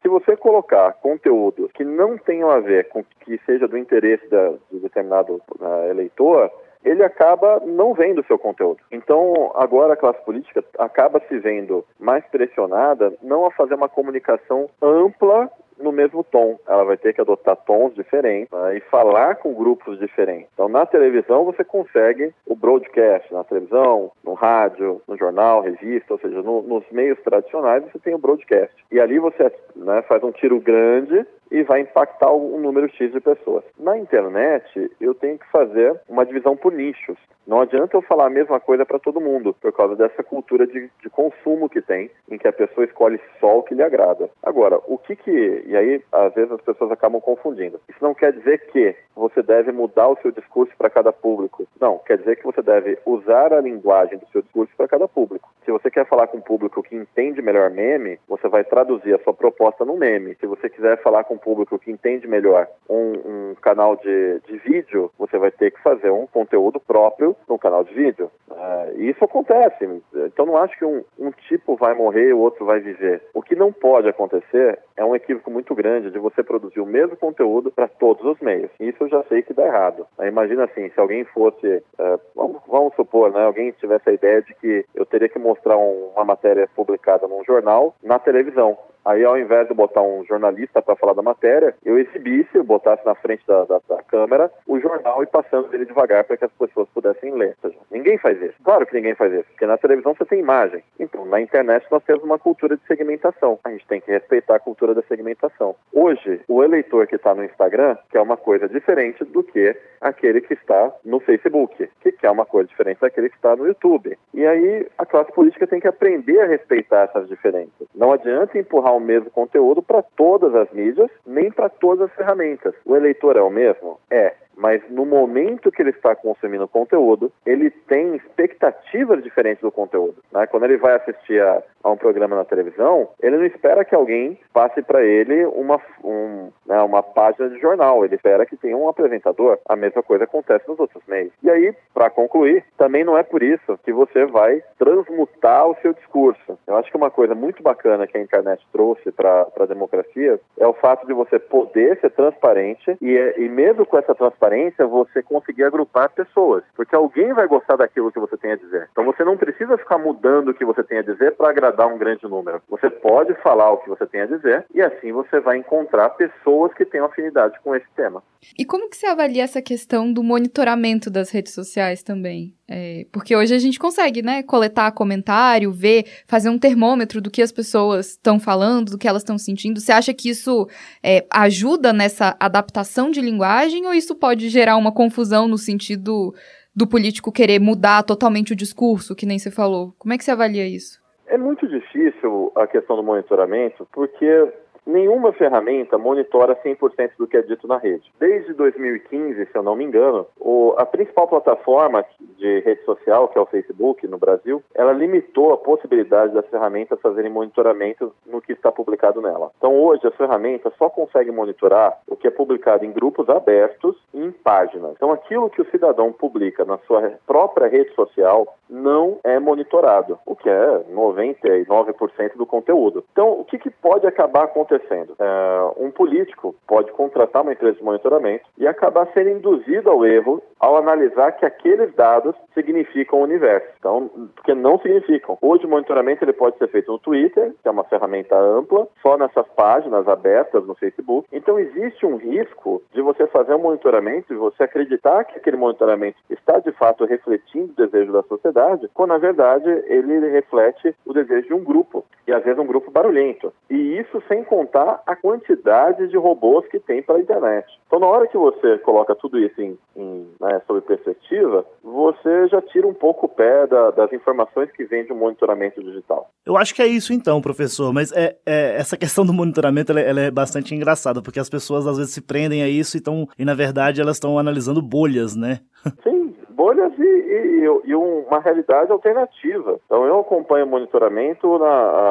se você colocar conteúdos que não tenham a ver com que seja do interesse da, de determinado uh, eleitor, ele acaba não vendo o seu conteúdo. Então, agora a classe política acaba se vendo mais pressionada não a fazer uma comunicação ampla no mesmo tom. Ela vai ter que adotar tons diferentes né, e falar com grupos diferentes. Então, na televisão, você consegue o broadcast. Na televisão, no rádio, no jornal, revista, ou seja, no, nos meios tradicionais, você tem o broadcast. E ali você né, faz um tiro grande e vai impactar um número X de pessoas. Na internet, eu tenho que fazer uma divisão por nichos. Não adianta eu falar a mesma coisa para todo mundo, por causa dessa cultura de, de, consumo que tem, em que a pessoa escolhe só o que lhe agrada. Agora, o que que. E aí, às vezes, as pessoas acabam confundindo. Isso não quer dizer que você deve mudar o seu discurso para cada público. Não, quer dizer que você deve usar a linguagem do seu discurso para cada público. Se você quer falar com um público que entende melhor meme, você vai traduzir a sua proposta num meme. Se você quiser falar com público que entende melhor um, um canal de, de vídeo, você vai ter que fazer um conteúdo próprio no canal de vídeo. É, e isso acontece. Então não acho que um, um tipo vai morrer e o outro vai viver. O que não pode acontecer é um equívoco muito grande de você produzir o mesmo conteúdo para todos os meios. Isso eu já sei que dá errado. Imagina assim, se alguém fosse, é, vamos, vamos, supor, né, alguém tivesse a ideia de que eu teria que mostrar um, uma matéria publicada num jornal na televisão. Aí, ao invés de botar um jornalista para falar da matéria, eu exibisse, eu botasse na frente da, da, da câmera o jornal e passando ele devagar para que as pessoas pudessem ler. Seja, ninguém faz isso. Claro que ninguém faz isso, porque na televisão você tem imagem. Então, na internet nós temos uma cultura de segmentação. A gente tem que respeitar a cultura da segmentação. Hoje, o eleitor que está no Instagram quer uma coisa diferente do que aquele que está no Facebook, que quer uma coisa diferente daquele que está no YouTube. E aí a classe política tem que aprender a respeitar essas diferenças. Não adianta empurrar o mesmo conteúdo para todas as mídias, nem para todas as ferramentas. O eleitor é o mesmo? É mas no momento que ele está consumindo conteúdo, ele tem expectativas diferentes do conteúdo. Né? Quando ele vai assistir a, a, um programa na televisão, ele não espera que alguém passe para ele uma, um, né, uma página de jornal, ele espera que tenha um apresentador. A mesma coisa acontece nos outros meios. E aí, para concluir, também não é por isso que você vai transmutar o seu discurso. Eu acho que uma coisa muito bacana que a internet trouxe para a democracia é o fato de você poder ser transparente e, e mesmo com essa transparência, transparência você conseguir agrupar pessoas, porque alguém vai gostar daquilo que você tem a dizer. Então você não precisa ficar mudando o que você tem a dizer para agradar um grande número. Você pode falar o que você tem a dizer e assim você vai encontrar pessoas que tenham afinidade com esse tema. E como que você avalia essa questão do monitoramento das redes sociais também? É, porque hoje a gente consegue, né, coletar comentário, ver, fazer um termômetro do que as pessoas estão falando, do que elas estão sentindo. Você acha que isso é, ajuda nessa adaptação de linguagem ou isso pode gerar uma confusão no sentido do político querer mudar totalmente o discurso, que nem você falou? Como é que você avalia isso? É muito difícil a questão do monitoramento, porque Nenhuma ferramenta monitora 100% do que é dito na rede. Desde 2015, se eu não me engano, o, a principal plataforma de rede social, que é o Facebook no Brasil, ela limitou a possibilidade das ferramentas fazerem monitoramento no que está publicado nela. Então, hoje, as ferramentas só conseguem monitorar o que é publicado em grupos abertos e em páginas. Então, aquilo que o cidadão publica na sua própria rede social não é monitorado, o que é 99% do conteúdo. Então, o que, que pode acabar acontecendo? Acontecendo? É, um político pode contratar uma empresa de monitoramento e acabar sendo induzido ao erro ao analisar que aqueles dados significam o universo. Então, porque não significam. Hoje o monitoramento ele pode ser feito no Twitter, que é uma ferramenta ampla, só nessas páginas abertas no Facebook. Então existe um risco de você fazer um monitoramento e você acreditar que aquele monitoramento está de fato refletindo o desejo da sociedade, quando na verdade ele reflete o desejo de um grupo e às vezes um grupo barulhento. E isso sem contar a quantidade de robôs que tem pela internet. Então, na hora que você coloca tudo isso em, em né, sob perspectiva, você já tira um pouco o pé da, das informações que vêm de um monitoramento digital. Eu acho que é isso então, professor, mas é, é essa questão do monitoramento ela, ela, é bastante engraçada, porque as pessoas às vezes se prendem a isso e, tão, e na verdade elas estão analisando bolhas, né? Sim, bolhas e, e, e, uma realidade alternativa. Então eu acompanho o monitoramento.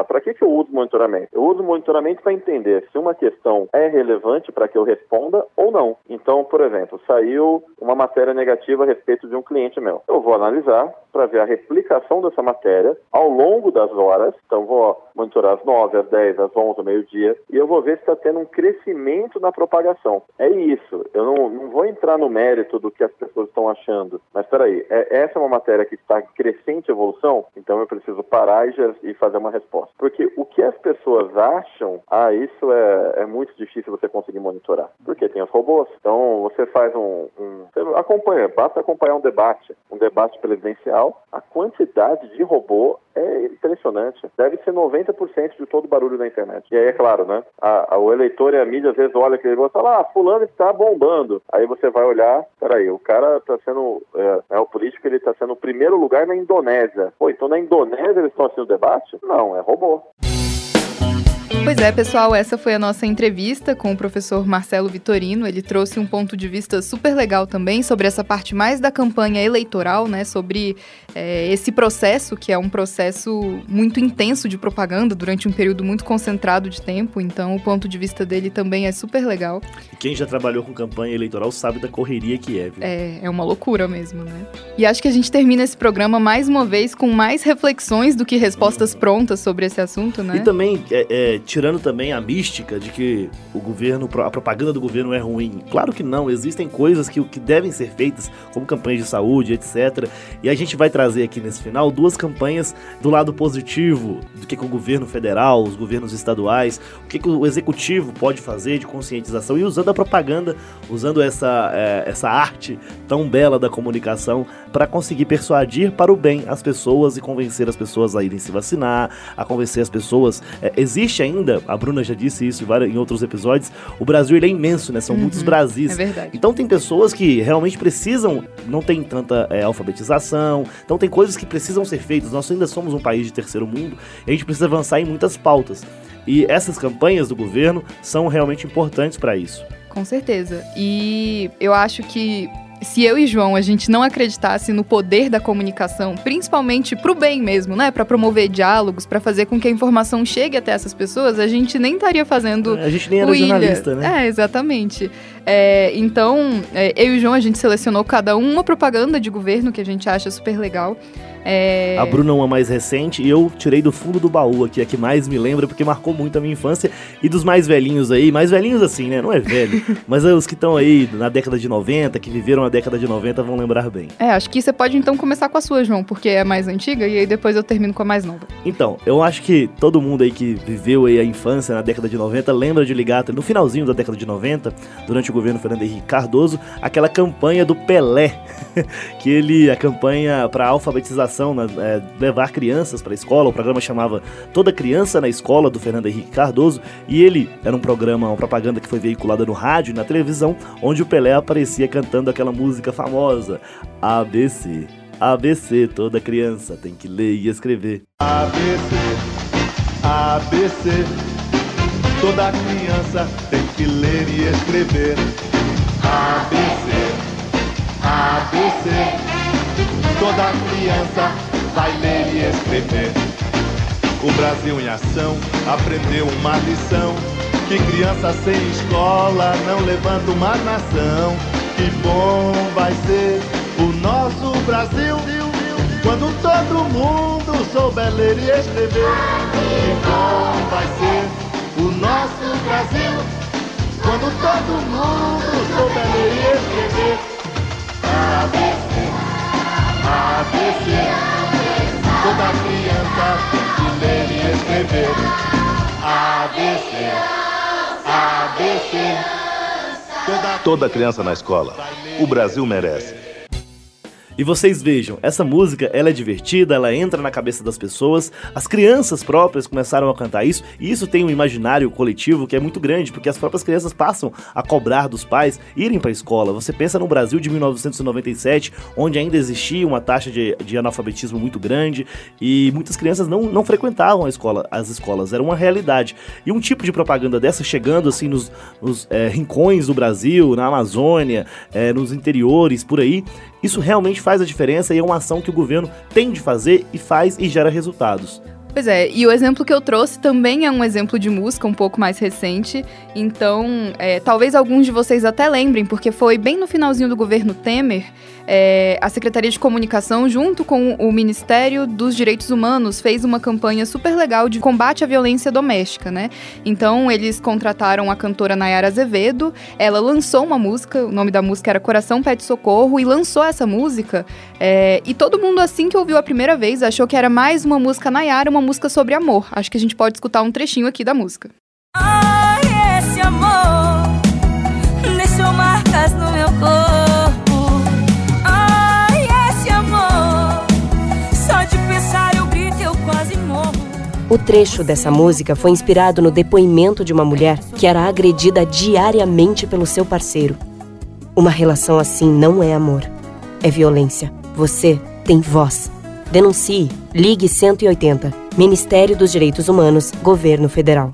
Para que, que eu uso monitoramento? Eu uso monitoramento para entender se uma questão é relevante para que eu responda ou não. Então, por exemplo, saiu uma matéria negativa a respeito de um cliente meu. Eu vou analisar para ver a replicação dessa matéria ao longo das horas. Então vou monitorar às 9, às 10, às 11, ao meio-dia, e eu vou ver se está tendo um crescimento na propagação. É isso. Eu não, não vou entrar no mérito do que as pessoas estão achando. Mas espera aí, é, essa é uma matéria que está em crescente evolução, então eu preciso parar e, e, fazer uma resposta. Porque o que as pessoas acham, ah, isso é, é muito difícil você conseguir monitorar. Porque tem os robôs. Então você faz um, um você acompanha, basta acompanhar um debate, um debate presidencial, a quantidade de robô é impressionante. Deve ser 90% de todo o barulho da internet. E aí, é claro, né? A, a, o eleitor e a mídia às vezes olha aquele negócio e fala, ah, fulano está bombando. Aí você vai olhar, peraí, o cara está sendo, é, é, o político, ele está sendo o primeiro lugar na Indonésia. Pô, então na Indonésia eles estão assistindo o debate? Não, é robô. Pois é, pessoal, essa foi a nossa entrevista com o professor Marcelo Vitorino. Ele trouxe um ponto de vista super legal também sobre essa parte mais da campanha eleitoral, né? Sobre é, esse processo, que é um processo muito intenso de propaganda durante um período muito concentrado de tempo. Então, o ponto de vista dele também é super legal. Quem já trabalhou com campanha eleitoral sabe da correria que é, viu? É, é uma loucura mesmo, né? E acho que a gente termina esse programa mais uma vez com mais reflexões do que respostas prontas sobre esse assunto, né? E também, é, é tirando também a mística de que o governo, a propaganda do governo é ruim. Claro que não, existem coisas que, que devem ser feitas, como campanhas de saúde, etc. E a gente vai trazer aqui nesse final duas campanhas do lado positivo, do que, que o governo federal, os governos estaduais, o que, que o executivo pode fazer de conscientização e usando a propaganda, usando essa, é, essa arte tão bela da comunicação para conseguir persuadir para o bem as pessoas e convencer as pessoas a irem se vacinar, a convencer as pessoas. É, existe ainda, a Bruna já disse isso em, outros episódios, o Brasil ele é imenso, né? São uhum, muitos Brasis. É verdade. Então tem pessoas que realmente precisam, não tem tanta é, alfabetização, então tem coisas que precisam ser feitas. Nós ainda somos um país de terceiro mundo e a gente precisa avançar em muitas pautas. E essas campanhas do governo são realmente importantes para isso. Com certeza. E eu acho que se eu e João a gente não acreditasse no poder da comunicação, principalmente pro bem mesmo, né, para promover diálogos, para fazer com que a informação chegue até essas pessoas, a gente nem estaria fazendo a gente nem era Ilha. jornalista, né? É, exatamente. É, então, é, eu e João a gente selecionou cada um uma propaganda de governo que a gente acha super legal. É... A Bruna uma mais recente e eu tirei do fundo do baú aqui, a que mais me lembra, porque marcou muito a minha infância. E dos mais velhinhos aí, mais velhinhos assim, né? Não é velho, <laughs> mas é os que estão aí na década de 90, que viveram a década de 90, vão lembrar bem. É, acho que você pode então começar com a sua, João, porque é mais antiga, e aí depois eu termino com a mais nova. Então, eu acho que todo mundo aí que viveu aí a infância na década de 90 lembra de ligar no finalzinho da década de 90, durante o governo Fernando Henrique Cardoso, aquela campanha do Pelé, <laughs> que ele, a campanha para alfabetização na, é, levar crianças para a escola. O programa chamava Toda Criança na Escola, do Fernando Henrique Cardoso. E ele era um programa, uma propaganda que foi veiculada no rádio e na televisão, onde o Pelé aparecia cantando aquela música famosa: ABC. ABC, toda criança tem que ler e escrever. ABC, ABC, toda criança tem que ler e escrever. ABC, ABC, toda criança vai ler e escrever. O Brasil em ação aprendeu uma lição: que criança sem escola não levanta uma nação. Que bom vai ser o nosso Brasil quando todo mundo souber ler e escrever. Que bom vai ser o nosso Brasil quando todo mundo souber ler e escrever. ABC, ABC. Toda criança tem que ler e escrever. ABC, ABC. Toda, Toda criança na escola. O Brasil merece. E vocês vejam, essa música, ela é divertida, ela entra na cabeça das pessoas, as crianças próprias começaram a cantar isso, e isso tem um imaginário coletivo que é muito grande, porque as próprias crianças passam a cobrar dos pais irem para a escola. Você pensa no Brasil de 1997, onde ainda existia uma taxa de, de analfabetismo muito grande, e muitas crianças não, não frequentavam a escola, as escolas, era uma realidade. E um tipo de propaganda dessa chegando assim nos, nos é, rincões do Brasil, na Amazônia, é, nos interiores, por aí, isso realmente faz a diferença e é uma ação que o governo tem de fazer e faz e gera resultados. Pois é, e o exemplo que eu trouxe também é um exemplo de música um pouco mais recente. Então, é, talvez alguns de vocês até lembrem, porque foi bem no finalzinho do governo Temer é, a Secretaria de Comunicação, junto com o Ministério dos Direitos Humanos, fez uma campanha super legal de combate à violência doméstica, né? Então, eles contrataram a cantora Nayara Azevedo, ela lançou uma música, o nome da música era Coração Pede Socorro, e lançou essa música. É, e todo mundo, assim que ouviu a primeira vez, achou que era mais uma música Nayara, uma música sobre amor. Acho que a gente pode escutar um trechinho aqui da música. Ai, esse amor deixou marcas no meu corpo. O trecho dessa música foi inspirado no depoimento de uma mulher que era agredida diariamente pelo seu parceiro. Uma relação assim não é amor, é violência. Você tem voz. Denuncie. Ligue 180. Ministério dos Direitos Humanos, Governo Federal.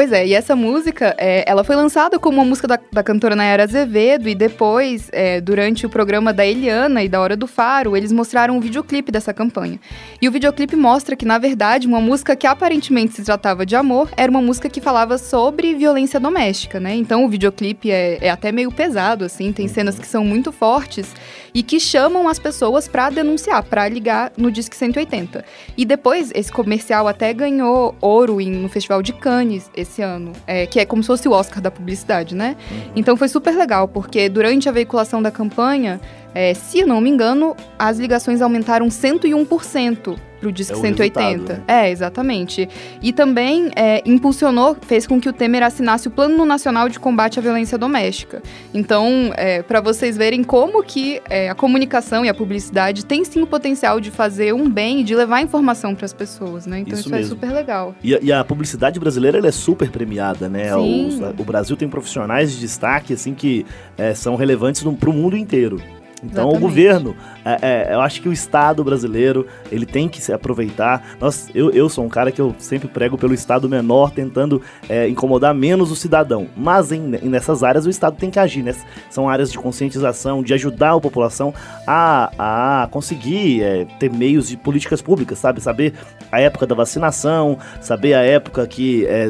Pois é, e essa música, é, ela foi lançada como uma música da, da cantora Nayara Azevedo e depois, é, durante o programa da Eliana e da Hora do Faro, eles mostraram um videoclipe dessa campanha. E o videoclipe mostra que, na verdade, uma música que aparentemente se tratava de amor era uma música que falava sobre violência doméstica, né? Então o videoclipe é, é até meio pesado, assim, tem cenas que são muito fortes e que chamam as pessoas para denunciar, para ligar no Disque 180. E depois, esse comercial até ganhou ouro em, no Festival de Cannes esse ano, é, que é como se fosse o Oscar da publicidade, né? Então foi super legal, porque durante a veiculação da campanha, é, se não me engano, as ligações aumentaram 101% pro Disque É o 180. resultado, né? É, exatamente. E também é, impulsionou, fez com que o Temer assinasse o Plano Nacional de Combate à Violência Doméstica. Então, é, para vocês verem como que é, a comunicação e a publicidade tem sim o potencial de fazer um bem e de levar informação para as pessoas, né? Então Isso isso, é super legal. E, a- e a publicidade brasileira é super premiada, né? O, o Brasil tem profissionais de destaque assim que é, são relevantes para o mundo inteiro. Então o Exatamente. governo, é, é, eu acho que o Estado brasileiro ele tem que se aproveitar. Nós, eu, eu sou um cara que eu sempre prego pelo Estado menor, tentando é, incomodar menos o cidadão. Mas em, nessas áreas o Estado tem que agir, né? São áreas de conscientização, de ajudar a população a, a conseguir é, ter meios de políticas públicas, sabe? Saber a época da vacinação, saber a época que é,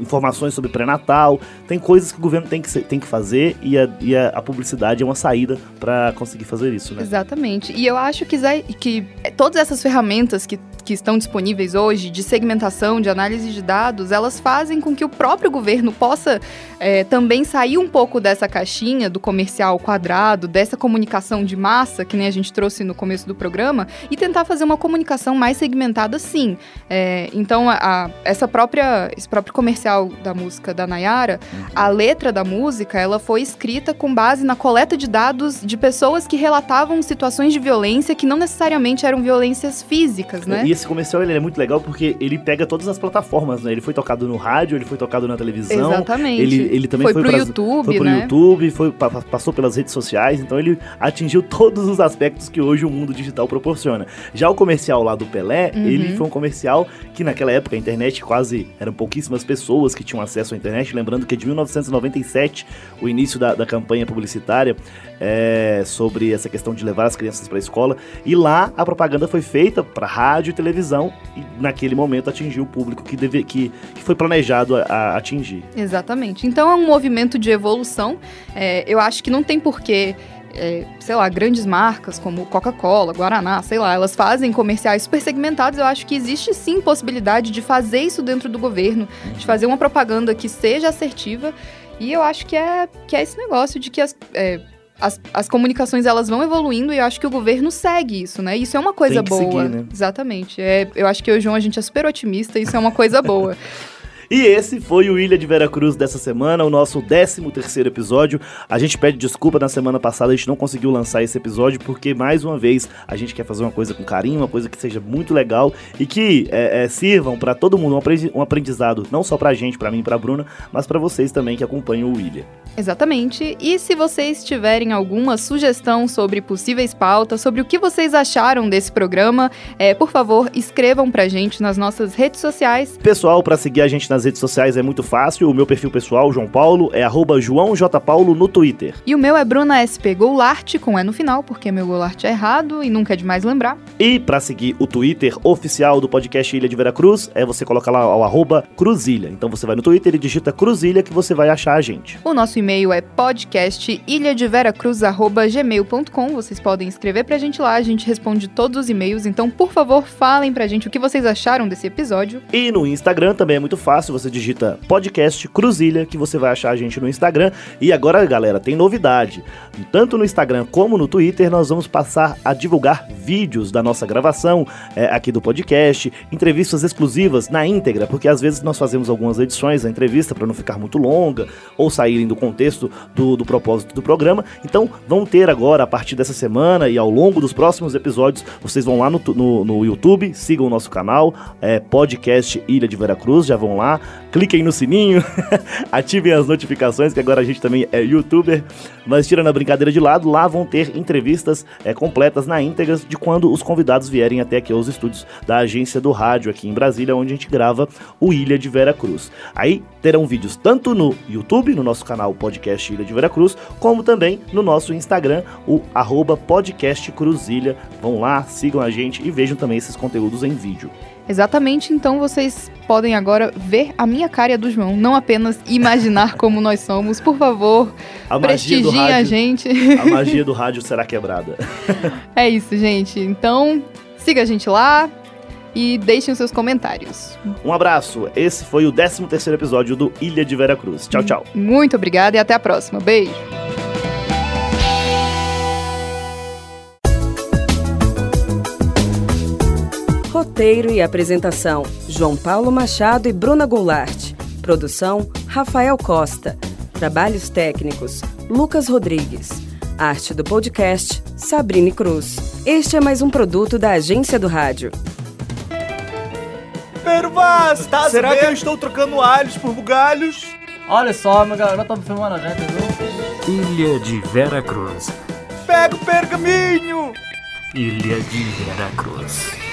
informações sobre pré-natal. Tem coisas que o governo tem que, ser- tem que fazer e a, e a- a publicidade é uma saída para conseguir fazer isso, né? Exatamente. E eu acho que, que todas essas ferramentas que, que estão disponíveis hoje, de segmentação, de análise de dados, elas fazem com que o próprio governo possa é, também sair um pouco dessa caixinha do comercial quadrado, dessa comunicação de massa, que nem a gente trouxe no começo do programa, e tentar fazer uma comunicação mais segmentada sim. É, então, a- a- essa própria, esse próprio comercial da música da Nayara, a letra da música, ela foi escrita com base na coleta de dados de pessoas que relatavam situações de violência que não necessariamente eram violências físicas, né? E esse comercial ele é muito legal porque ele pega todas as plataformas, né? Ele foi tocado no rádio, ele foi tocado na televisão. Exatamente. Ele, ele também Foi foi, pro pras- YouTube, foi pro né? YouTube, foi, pa- pa- passou pelas redes sociais, então ele atingiu todos os aspectos que hoje o mundo digital proporciona. Já o comercial lá do Pelé, Uhum. ele foi um comercial que naquela época a internet quase eram pouquíssimas pessoas que tinham acesso à internet. Lembrando que é de 1997, o início da, da campanha publicitária é, sobre essa questão de levar as crianças para a escola. E lá a propaganda foi feita para rádio e televisão e naquele momento atingiu o público que, deve, que, que foi planejado a, a atingir. Exatamente. Então é um movimento de evolução. É, eu acho que não tem porquê. É, sei lá, grandes marcas como Coca-Cola, Guaraná, sei lá, elas fazem comerciais super segmentados. Eu acho que existe sim possibilidade de fazer isso dentro do governo, de fazer uma propaganda que seja assertiva. E eu acho que é, que é esse negócio de que as, é, as, as comunicações elas vão evoluindo e eu acho que o governo segue isso, né? Isso é uma coisa boa. seguir, né? Exatamente. É, eu acho que eu e o João a gente é super otimista, isso é uma coisa boa. <laughs> E esse foi o Ilha de Veracruz dessa semana, o nosso 13 terceiro episódio. A gente pede desculpa na semana passada, a gente não conseguiu lançar esse episódio, porque mais uma vez a gente quer fazer uma coisa com carinho, uma coisa que seja muito legal e que é, é, sirvam para todo mundo um aprendi- aprendizado, não só pra gente, pra mim e pra Bruna, mas pra vocês também que acompanham o Ilha. Exatamente. E se vocês tiverem alguma sugestão sobre possíveis pautas, sobre o que vocês acharam desse programa, é, por favor, escrevam pra gente nas nossas redes sociais. Pessoal, pra seguir a gente nas redes sociais é muito fácil. O meu perfil pessoal, João Paulo, é arroba João J. Paulo no Twitter. E o meu é Bruna SP Goulart, com E no final, porque meu Goulart é errado e nunca é demais lembrar. E pra seguir o Twitter oficial do podcast Ilha de Veracruz, é você colocar lá o arroba Cruzilha. Então você vai no Twitter e digita Cruzilha que você vai achar a gente. O nosso e-mail é podcastilhadeveracruz.gmail.com. Vocês podem escrever pra gente lá, a gente responde todos os e-mails. Então, por favor, falem pra gente o que vocês acharam desse episódio. E no Instagram também é muito fácil, você digita podcast Cruzilha, que você vai achar a gente no Instagram. E agora, galera, tem novidade. Tanto no Instagram como no Twitter, nós vamos passar a divulgar vídeos da nossa gravação é, aqui do podcast, entrevistas exclusivas na íntegra, porque às vezes nós fazemos algumas edições da entrevista para não ficar muito longa ou saírem do contexto do, do propósito do programa. Então, vão ter agora, a partir dessa semana e ao longo dos próximos episódios, vocês vão lá no, no, no YouTube, sigam o nosso canal, é, podcast Ilha de Veracruz, já vão lá, lá, cliquem no sininho, <laughs> ativem as notificações, que agora a gente também é youtuber. Mas tirando a brincadeira de lado, lá vão ter entrevistas é, completas na íntegra de quando os convidados vierem até aqui aos estúdios da agência do rádio aqui em Brasília, onde a gente grava o Ilha de Vera Cruz. Aí terão vídeos tanto no YouTube, no nosso canal Podcast Ilha de Vera Cruz, como também no nosso Instagram, o arroba. Vão lá, sigam a gente e vejam também esses conteúdos em vídeo. Exatamente, então vocês podem agora ver a minha cara e a do João, não apenas imaginar <laughs> como nós somos. Por favor, A magia do prestigiem a rádio- gente. A magia do rádio será quebrada. <laughs> É isso, gente. Então, siga a gente lá e deixem os seus comentários. Um abraço. Esse foi o 13 terceiro episódio do Ilha de Vera Cruz. Tchau, tchau. Muito obrigada e até a próxima. Beijo. Roteiro e apresentação: João Paulo Machado e Bruna Goulart. Produção: Rafael Costa. Trabalhos técnicos: Lucas Rodrigues. Arte do podcast: Sabrine Cruz. Este é mais um produto da Agência do Rádio. Pervaz, será que eu estou trocando alhos por bugalhos? Olha só, meu garoto tá filmando a gente, viu? Ilha de Vera Cruz. Pega o pergaminho! Ilha de Vera Cruz.